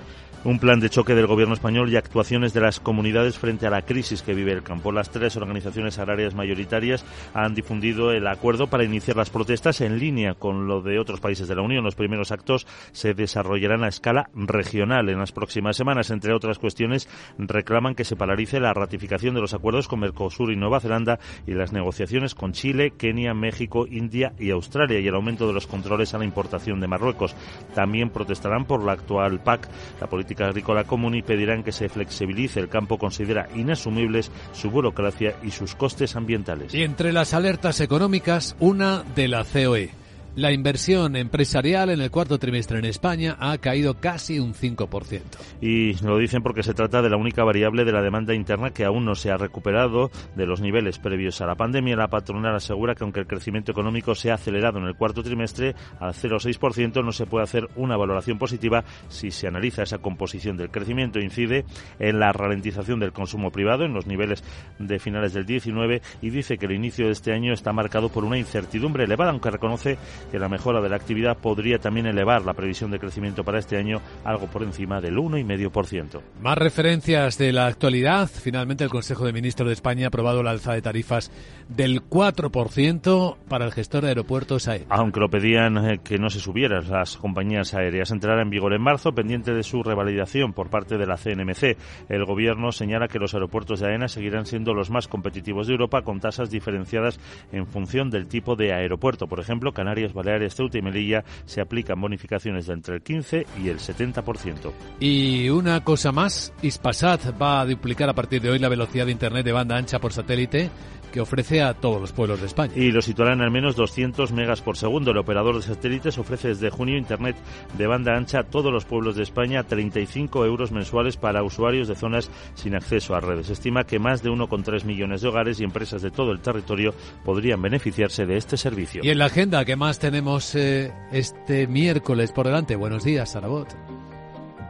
Un plan de choque del gobierno español y actuaciones de las comunidades frente a la crisis que vive el campo. Las tres organizaciones agrarias mayoritarias han difundido el acuerdo para iniciar las protestas en línea con lo de otros países de la Unión. Los primeros actos se desarrollarán a escala regional en las próximas semanas. Entre otras cuestiones, reclaman que se paralice la ratificación de los acuerdos con Mercosur y Nueva Zelanda y las negociaciones con Chile, Kenia, México, India y Australia y el aumento de los controles a la importación de Marruecos. También protestarán por la actual PAC, la política agrícola común, y pedirán que se flexibilice. El campo considera inasumibles su burocracia y sus costes ambientales. Y entre las alertas económicas, una de la COE. La inversión empresarial en el cuarto trimestre en España ha caído casi un 5%. Y lo dicen porque se trata de la única variable de la demanda interna que aún no se ha recuperado de los niveles previos a la pandemia. La patronal asegura que aunque el crecimiento económico se ha acelerado en el cuarto trimestre al 0,6%, no se puede hacer una valoración positiva si se analiza esa composición del crecimiento. Incide en la ralentización del consumo privado en los niveles de finales del 19 y dice que el inicio de este año está marcado por una incertidumbre elevada, aunque reconoce que la mejora de la actividad podría también elevar la previsión de crecimiento para este año algo por encima del 1,5%. Más referencias de la actualidad. Finalmente el Consejo de Ministros de España ha aprobado la alza de tarifas del 4% para el gestor de aeropuertos aéreos. Aunque lo pedían eh, que no se subieran las compañías aéreas. Entrará en vigor en marzo, pendiente de su revalidación por parte de la CNMC. El Gobierno señala que los aeropuertos de AENA seguirán siendo los más competitivos de Europa con tasas diferenciadas en función del tipo de aeropuerto. Por ejemplo, Canarias Baleares, Ceuta y Melilla se aplican bonificaciones de entre el 15 y el 70%. Y una cosa más, Ispasat va a duplicar a partir de hoy la velocidad de Internet de banda ancha por satélite que ofrece a todos los pueblos de España. Y lo situarán al menos 200 megas por segundo. El operador de satélites ofrece desde junio Internet de banda ancha a todos los pueblos de España 35 euros mensuales para usuarios de zonas sin acceso a redes. Se estima que más de 1,3 millones de hogares y empresas de todo el territorio podrían beneficiarse de este servicio. Y en la agenda que más tenemos eh, este miércoles por delante. Buenos días, Sarabot.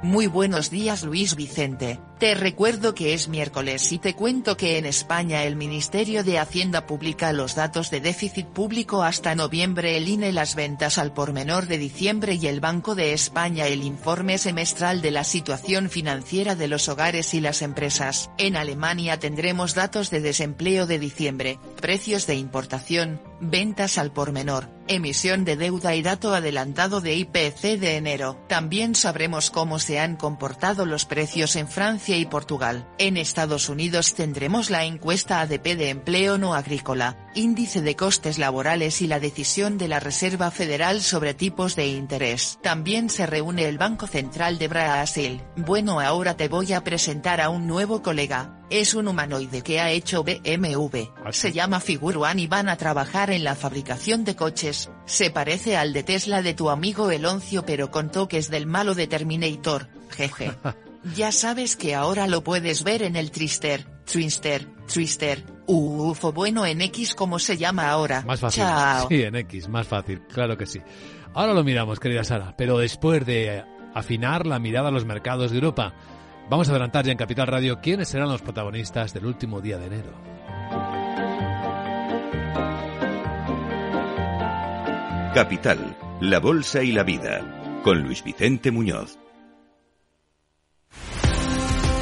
Muy buenos días Luis Vicente, te recuerdo que es miércoles y te cuento que en España el Ministerio de Hacienda publica los datos de déficit público hasta noviembre, el INE las ventas al por menor de diciembre y el Banco de España el informe semestral de la situación financiera de los hogares y las empresas. En Alemania tendremos datos de desempleo de diciembre, precios de importación, ventas al por menor, emisión de deuda y dato adelantado de IPC de enero. También sabremos cómo se han comportado los precios en Francia y Portugal. En Estados Unidos tendremos la encuesta ADP de empleo no agrícola, índice de costes laborales y la decisión de la Reserva Federal sobre tipos de interés. También se reúne el Banco Central de Brasil. Bueno, ahora te voy a presentar a un nuevo colega. Es un humanoide que ha hecho BMW. Se llama Figuruan y van a trabajar en la fabricación de coches. Se parece al de Tesla de tu amigo Eloncio pero con toques del malo de Terminator. Jeje. (laughs) Ya sabes que ahora lo puedes ver en el Trister, Twinster, Twister, UFO bueno en X como se llama ahora. Más fácil. Chao. Sí, en X, más fácil, claro que sí. Ahora lo miramos, querida Sara, pero después de afinar la mirada a los mercados de Europa, vamos a adelantar ya en Capital Radio quiénes serán los protagonistas del último día de enero. Capital, la Bolsa y la Vida, con Luis Vicente Muñoz.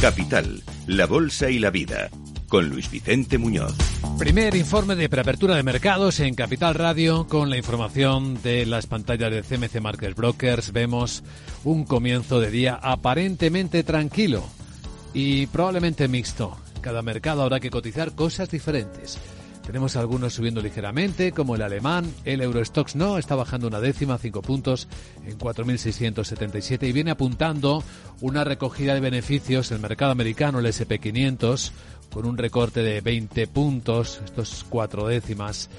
Capital, la Bolsa y la Vida, con Luis Vicente Muñoz. Primer informe de preapertura de mercados en Capital Radio con la información de las pantallas de CMC Markets Brokers. Vemos un comienzo de día aparentemente tranquilo y probablemente mixto. Cada mercado habrá que cotizar cosas diferentes. Tenemos algunos subiendo ligeramente, como el alemán, el Eurostox no, está bajando una décima, cinco puntos en 4.677 y viene apuntando una recogida de beneficios el mercado americano, el SP500, con un recorte de 20 puntos, estos cuatro décimas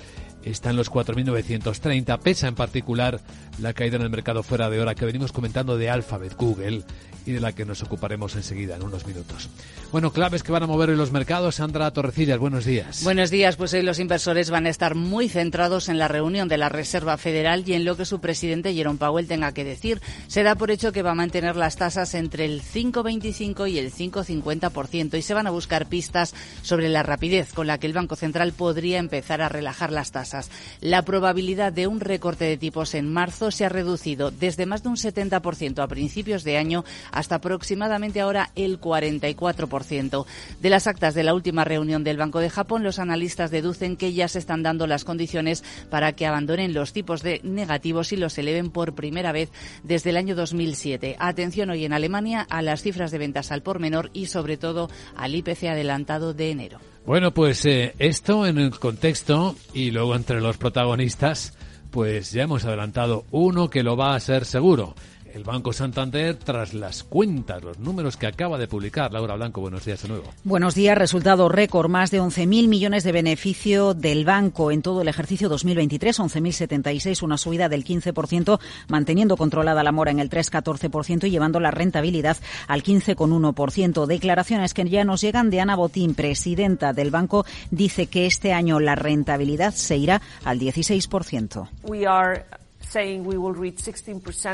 está en los 4.930. Pesa en particular la caída en el mercado fuera de hora que venimos comentando de Alphabet, Google y de la que nos ocuparemos enseguida en unos minutos. Bueno, claves que van a mover en los mercados. Sandra Torrecillas, buenos días. Buenos días. Pues hoy los inversores van a estar muy centrados en la reunión de la Reserva Federal y en lo que su presidente Jerome Powell tenga que decir. Se da por hecho que va a mantener las tasas entre el 5,25 y el 5,50% y se van a buscar pistas sobre la rapidez con la que el Banco Central podría empezar a relajar las tasas. La probabilidad de un recorte de tipos en marzo se ha reducido desde más de un 70% a principios de año hasta aproximadamente ahora el 44%. De las actas de la última reunión del Banco de Japón, los analistas deducen que ya se están dando las condiciones para que abandonen los tipos de negativos y los eleven por primera vez desde el año 2007. Atención hoy en Alemania a las cifras de ventas al por menor y sobre todo al IPC adelantado de enero. Bueno, pues eh, esto en el contexto y luego entre los protagonistas, pues ya hemos adelantado uno que lo va a ser seguro el Banco Santander tras las cuentas, los números que acaba de publicar. Laura Blanco, buenos días de nuevo. Buenos días, resultado récord, más de 11.000 millones de beneficio del banco en todo el ejercicio 2023, 11.076, una subida del 15%, manteniendo controlada la mora en el 3,14% y llevando la rentabilidad al 15,1%. Declaraciones que ya nos llegan de Ana Botín, presidenta del banco, dice que este año la rentabilidad se irá al 16%.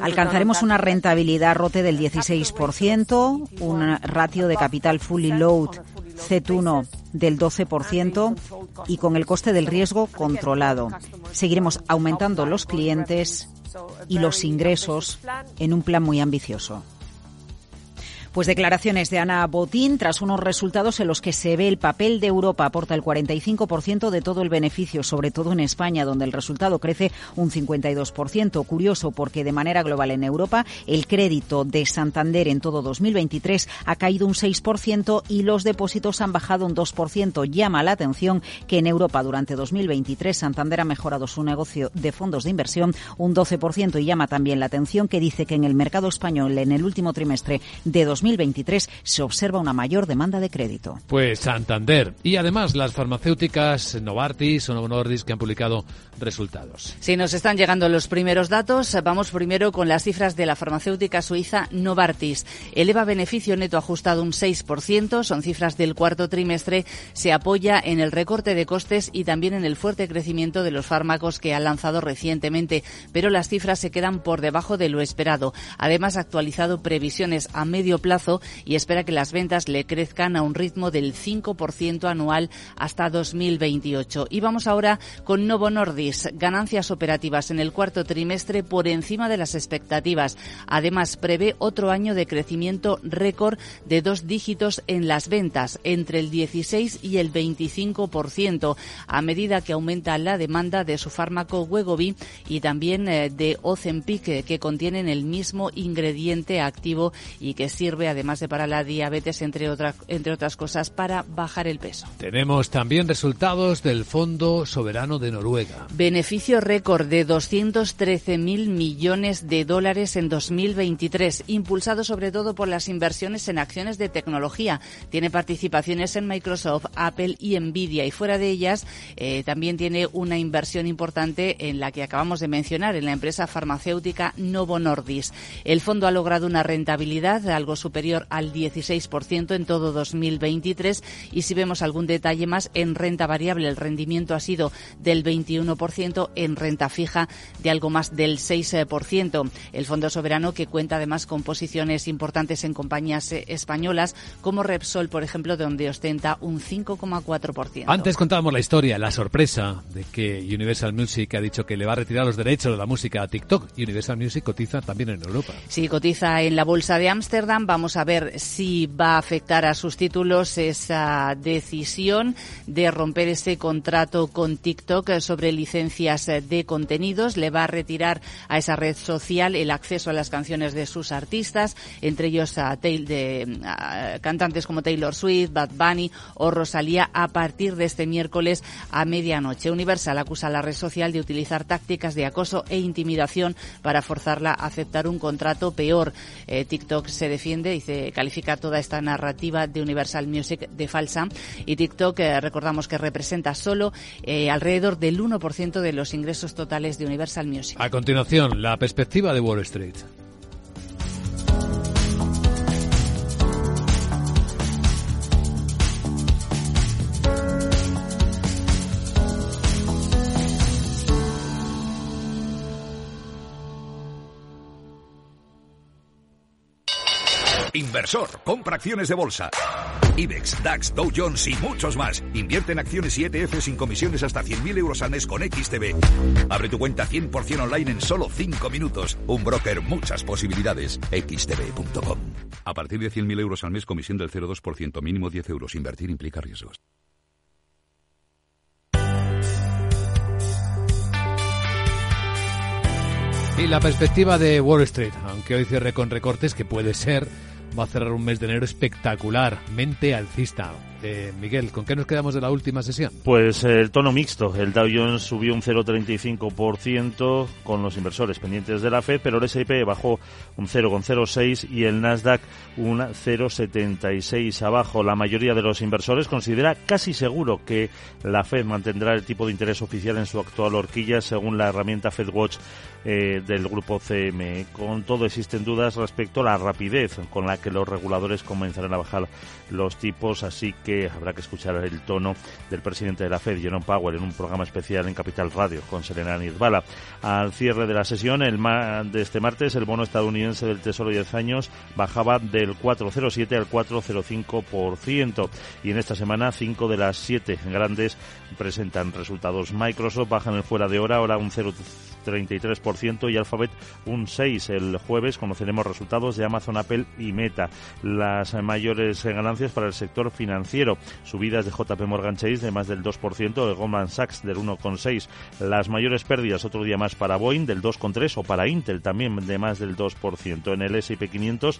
Alcanzaremos una rentabilidad rote del 16%, un ratio de capital fully load CET1 del 12% y con el coste del riesgo controlado. Seguiremos aumentando los clientes y los ingresos en un plan muy ambicioso. Pues declaraciones de Ana Botín tras unos resultados en los que se ve el papel de Europa aporta el 45% de todo el beneficio, sobre todo en España, donde el resultado crece un 52%. Curioso porque de manera global en Europa el crédito de Santander en todo 2023 ha caído un 6% y los depósitos han bajado un 2%. Llama la atención que en Europa durante 2023 Santander ha mejorado su negocio de fondos de inversión un 12% y llama también la atención que dice que en el mercado español en el último trimestre de 2023 2023 se observa una mayor demanda de crédito. Pues Santander y además las farmacéuticas Novartis o Novo Nordisk que han publicado resultados. Si nos están llegando los primeros datos, vamos primero con las cifras de la farmacéutica suiza Novartis. Eleva beneficio neto ajustado un 6%, son cifras del cuarto trimestre, se apoya en el recorte de costes y también en el fuerte crecimiento de los fármacos que ha lanzado recientemente, pero las cifras se quedan por debajo de lo esperado. Además, ha actualizado previsiones a medio plazo y espera que las ventas le crezcan a un ritmo del 5% anual hasta 2028. Y vamos ahora con Novo Nordisk, ganancias operativas en el cuarto trimestre por encima de las expectativas. Además, prevé otro año de crecimiento récord de dos dígitos en las ventas, entre el 16 y el 25%, a medida que aumenta la demanda de su fármaco Wegovy y también eh, de Ozempic, que contienen el mismo ingrediente activo y que sirve además de para la diabetes, entre, otras entre otras cosas, para bajar el peso. Tenemos también resultados del Fondo Soberano de Noruega. Beneficio récord de 213.000 millones de dólares en 2023, impulsado sobre todo por las inversiones en acciones de tecnología. Tiene participaciones en Microsoft, Apple y Nvidia y fuera de ellas eh, también tiene una inversión importante en la que acabamos de mencionar, en la empresa farmacéutica Novo Nordisk. El fondo ha logrado una rentabilidad algo superior superior al 16% en todo 2023 y si vemos algún detalle más en renta variable el rendimiento ha sido del 21%, en renta fija de algo más del 6%. El Fondo Soberano que cuenta además con posiciones importantes en compañías eh, españolas como Repsol, por ejemplo, donde ostenta un 5,4%. Antes contábamos la historia, la sorpresa de que Universal Music ha dicho que le va a retirar los derechos de la música a TikTok. Universal Music cotiza también en Europa. Sí, cotiza en la bolsa de Ámsterdam. Vamos a ver si va a afectar a sus títulos esa decisión de romper ese contrato con TikTok sobre licencias de contenidos. Le va a retirar a esa red social el acceso a las canciones de sus artistas, entre ellos a, de, cantantes como Taylor Swift, Bad Bunny o Rosalía a partir de este miércoles a medianoche. Universal acusa a la red social de utilizar tácticas de acoso e intimidación para forzarla a aceptar un contrato peor. Eh, TikTok se defiende, dice, califica toda esta narrativa de Universal Music de falsa y TikTok eh, recordamos que representa solo eh, alrededor del 1% de los ingresos totales de Universal Music. A continuación, la perspectiva de Wall Street. Inversor, compra acciones de bolsa. IBEX, DAX, Dow Jones y muchos más. Invierte en acciones y ETF sin comisiones hasta 100.000 euros al mes con XTB. Abre tu cuenta 100% online en solo 5 minutos. Un broker, muchas posibilidades. XTB.com. A partir de 100.000 euros al mes, comisión del 0,2%, mínimo 10 euros. Invertir implica riesgos. Y la perspectiva de Wall Street, aunque hoy cierre con recortes, que puede ser va a cerrar un mes de enero espectacular, mente alcista. Eh, Miguel, ¿con qué nos quedamos de la última sesión? Pues el tono mixto. El Dow Jones subió un 0,35% con los inversores pendientes de la Fed, pero el S&P bajó un 0,06 y el Nasdaq un 0,76 abajo. La mayoría de los inversores considera casi seguro que la Fed mantendrá el tipo de interés oficial en su actual horquilla según la herramienta FedWatch eh, del grupo CME. Con todo existen dudas respecto a la rapidez con la que los reguladores comenzarán a bajar los tipos, así que habrá que escuchar el tono del presidente de la Fed, Jerome Powell, en un programa especial en Capital Radio con Selena Nizbala. Al cierre de la sesión el de este martes, el bono estadounidense del Tesoro de 10 años bajaba del 4,07 al 4,05% y en esta semana cinco de las siete grandes presentan resultados. Microsoft baja en el fuera de hora, ahora un 0,33% y Alphabet un 6. El jueves conoceremos resultados de Amazon, Apple y Meta. Las mayores ganancias para el sector financiero, subidas de JP Morgan Chase de más del 2%, de Goldman Sachs del 1,6%. Las mayores pérdidas otro día más para Boeing del 2,3% o para Intel también de más del 2%. En el S&P 500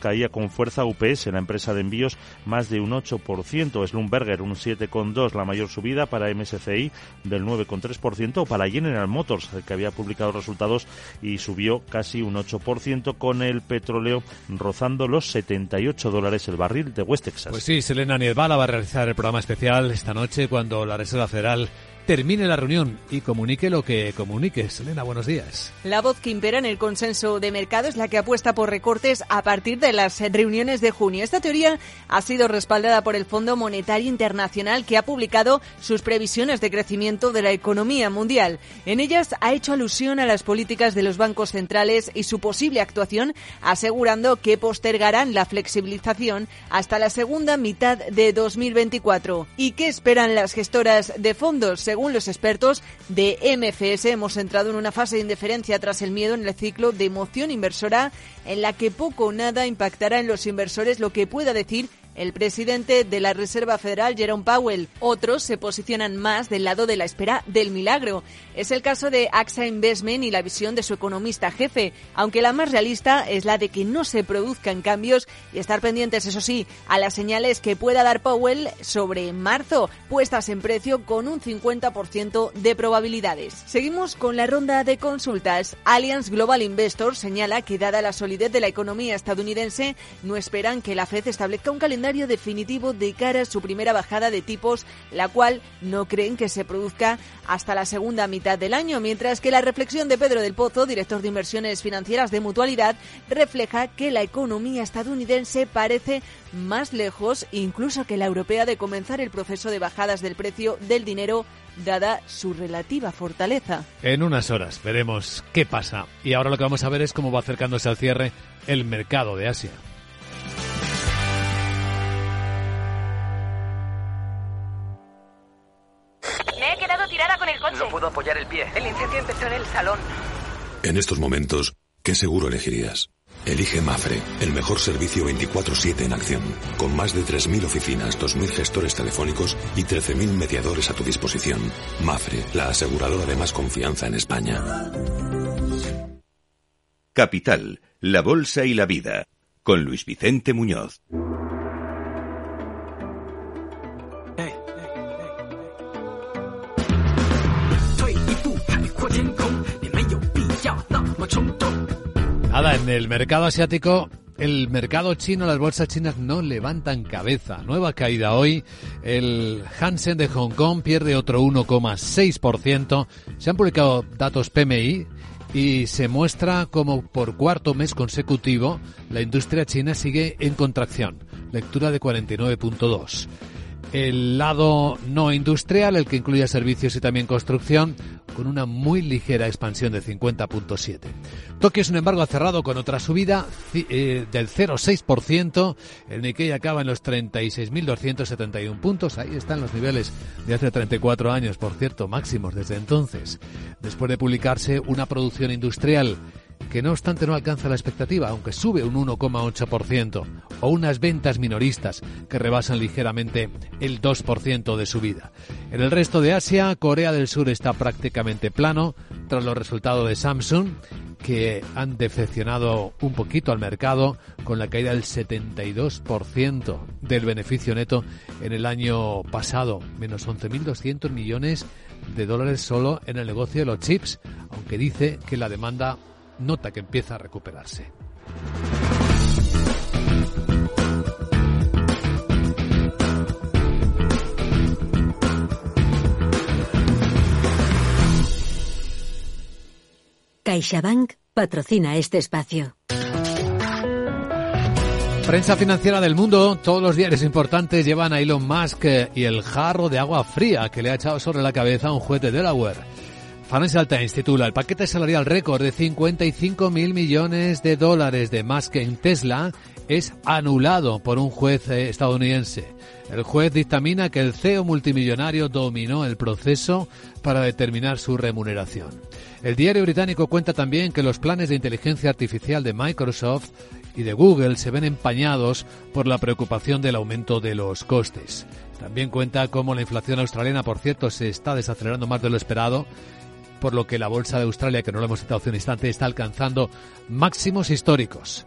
caía con fuerza UPS, la empresa de envíos, más de un 8%. Slumberger un 7,2%, la mayor subida para MSCI del 9,3% o para General Motors, que había publicado resultados y subió casi un 8% con el petróleo rozando los 78 dólares el barril de West Texas. Pues sí, Selena Niedbala va a realizar el programa especial esta noche cuando la Reserva Federal termine la reunión y comunique lo que comunique. Selena, buenos días. La voz que impera en el consenso de mercado es la que apuesta por recortes a partir de las reuniones de junio. Esta teoría ha sido respaldada por el Fondo Monetario Internacional que ha publicado sus previsiones de crecimiento de la economía mundial. En ellas ha hecho alusión a las políticas de los bancos centrales y su posible actuación, asegurando que postergarán la flexibilización hasta la segunda mitad de 2024. ¿Y qué esperan las gestoras de fondos? según los expertos de MFS, hemos entrado en una fase de indiferencia tras el miedo en el ciclo de emoción inversora en la que poco o nada impactará en los inversores, lo que pueda decir el presidente de la Reserva Federal, Jerome Powell. Otros se posicionan más del lado de la espera del milagro. Es el caso de AXA Investment y la visión de su economista jefe, aunque la más realista es la de que no se produzcan cambios y estar pendientes, eso sí, a las señales que pueda dar Powell sobre marzo, puestas en precio con un 50% de probabilidades. Seguimos con la ronda de consultas. Allianz Global Investors señala que dada la solidez de la economía estadounidense, no esperan que la Fed establezca un calendario definitivo de cara a su primera bajada de tipos, la cual no creen que se produzca hasta la segunda mitad del año, mientras que la reflexión de Pedro del Pozo, director de inversiones financieras de Mutualidad, refleja que la economía estadounidense parece más lejos incluso que la europea de comenzar el proceso de bajadas del precio del dinero dada su relativa fortaleza. En unas horas veremos qué pasa. Y ahora lo que vamos a ver es cómo va acercándose al cierre el mercado de Asia. Apoyar el pie. El incendio empezó en el salón. En estos momentos, ¿qué seguro elegirías? Elige Mafre, el mejor servicio 24/7 en acción, con más de 3.000 oficinas, 2.000 gestores telefónicos y 13.000 mediadores a tu disposición. Mafre, la aseguradora de más confianza en España. Capital, la Bolsa y la Vida, con Luis Vicente Muñoz. En el mercado asiático, el mercado chino, las bolsas chinas no levantan cabeza. Nueva caída hoy. El Hansen de Hong Kong pierde otro 1,6%. Se han publicado datos PMI y se muestra como por cuarto mes consecutivo la industria china sigue en contracción. Lectura de 49.2. El lado no industrial, el que incluye servicios y también construcción, con una muy ligera expansión de 50.7. Tokio, sin embargo, ha cerrado con otra subida eh, del 0,6%. El Nikkei acaba en los 36.271 puntos. Ahí están los niveles de hace 34 años, por cierto, máximos desde entonces. Después de publicarse una producción industrial que no obstante no alcanza la expectativa, aunque sube un 1,8%, o unas ventas minoristas que rebasan ligeramente el 2% de subida. En el resto de Asia, Corea del Sur está prácticamente plano tras los resultados de Samsung, que han decepcionado un poquito al mercado con la caída del 72% del beneficio neto en el año pasado, menos 11.200 millones de dólares solo en el negocio de los chips, aunque dice que la demanda nota que empieza a recuperarse. CaixaBank patrocina este espacio. Prensa financiera del mundo, todos los diarios importantes llevan a Elon Musk y el jarro de agua fría que le ha echado sobre la cabeza a un juez de Delaware. Financial Times titula el paquete salarial récord de 55 mil millones de dólares de Musk en Tesla es anulado por un juez eh, estadounidense. El juez dictamina que el CEO multimillonario dominó el proceso para determinar su remuneración. El diario británico cuenta también que los planes de inteligencia artificial de Microsoft y de Google se ven empañados por la preocupación del aumento de los costes. También cuenta cómo la inflación australiana, por cierto, se está desacelerando más de lo esperado por lo que la bolsa de Australia, que no lo hemos citado hace un instante, está alcanzando máximos históricos.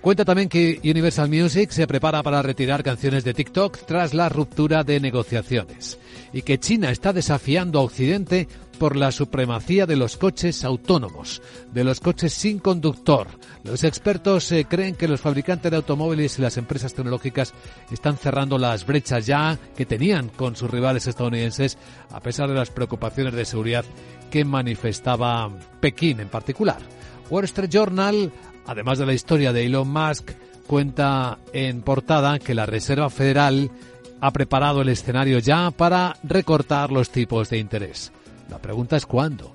Cuenta también que Universal Music se prepara para retirar canciones de TikTok tras la ruptura de negociaciones y que China está desafiando a Occidente por la supremacía de los coches autónomos, de los coches sin conductor. Los expertos eh, creen que los fabricantes de automóviles y las empresas tecnológicas están cerrando las brechas ya que tenían con sus rivales estadounidenses, a pesar de las preocupaciones de seguridad que manifestaba Pekín en particular. Wall Street Journal, además de la historia de Elon Musk, cuenta en portada que la Reserva Federal ha preparado el escenario ya para recortar los tipos de interés. La pregunta es cuándo.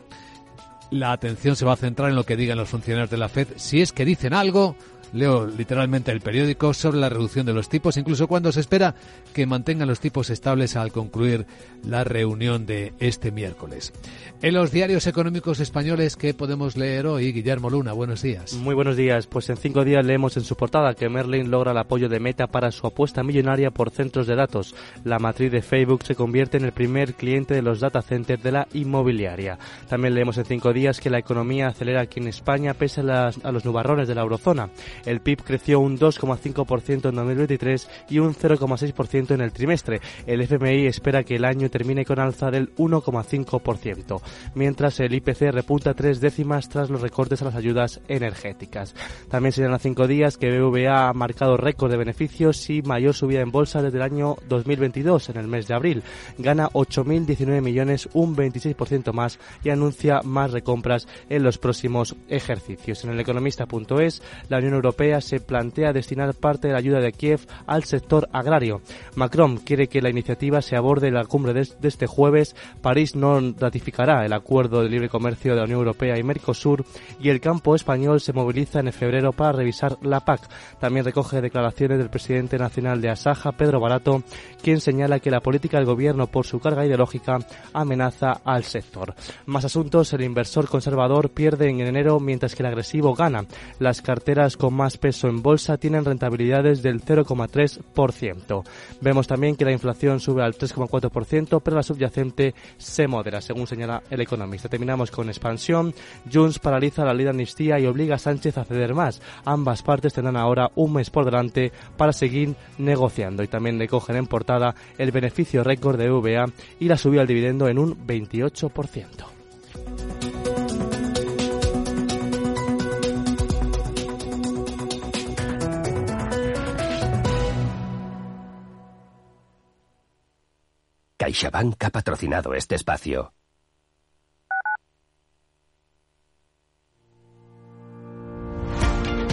La atención se va a centrar en lo que digan los funcionarios de la Fed, si es que dicen algo leo literalmente el periódico, sobre la reducción de los tipos, incluso cuando se espera que mantengan los tipos estables al concluir la reunión de este miércoles. En los diarios económicos españoles que podemos leer hoy, Guillermo Luna, buenos días. Muy buenos días. Pues en cinco días leemos en su portada que Merlin logra el apoyo de Meta para su apuesta millonaria por centros de datos. La matriz de Facebook se convierte en el primer cliente de los data centers de la inmobiliaria. También leemos en cinco días que la economía acelera aquí en España pese a, a los nubarrones de la eurozona. El PIB creció un 2,5% en 2023 y un 0,6% en el trimestre. El FMI espera que el año termine con alza del 1,5%, mientras el IPC repunta tres décimas tras los recortes a las ayudas energéticas. También señala cinco días que BVA ha marcado récord de beneficios y mayor subida en bolsa desde el año 2022, en el mes de abril. Gana 8.019 millones, un 26% más y anuncia más recompras en los próximos ejercicios. En el economista.es, la Unión Europea se plantea destinar parte de la ayuda de Kiev al sector agrario. Macron quiere que la iniciativa se aborde en la cumbre de, este jueves. París no ratificará el acuerdo de libre comercio de la Unión Europea y Mercosur y el campo español se moviliza en febrero para revisar la PAC. También recoge declaraciones del presidente nacional de Asaja, Pedro Barato, quien señala que la política del gobierno por su carga ideológica amenaza al sector. Más asuntos, el inversor conservador pierde en enero mientras que el agresivo gana. Las carteras más peso en bolsa tienen rentabilidades del 0,3%. Vemos también que la inflación sube al 3,4%, pero la subyacente se modera, según señala el economista. Terminamos con expansión. Junts paraliza la ley de amnistía y obliga a Sánchez a ceder más. Ambas partes tendrán ahora un mes por delante para seguir negociando. Y también le cogen en portada el beneficio récord de VA y la subida al dividendo en un 28%. CaixaBank ha patrocinado este espacio.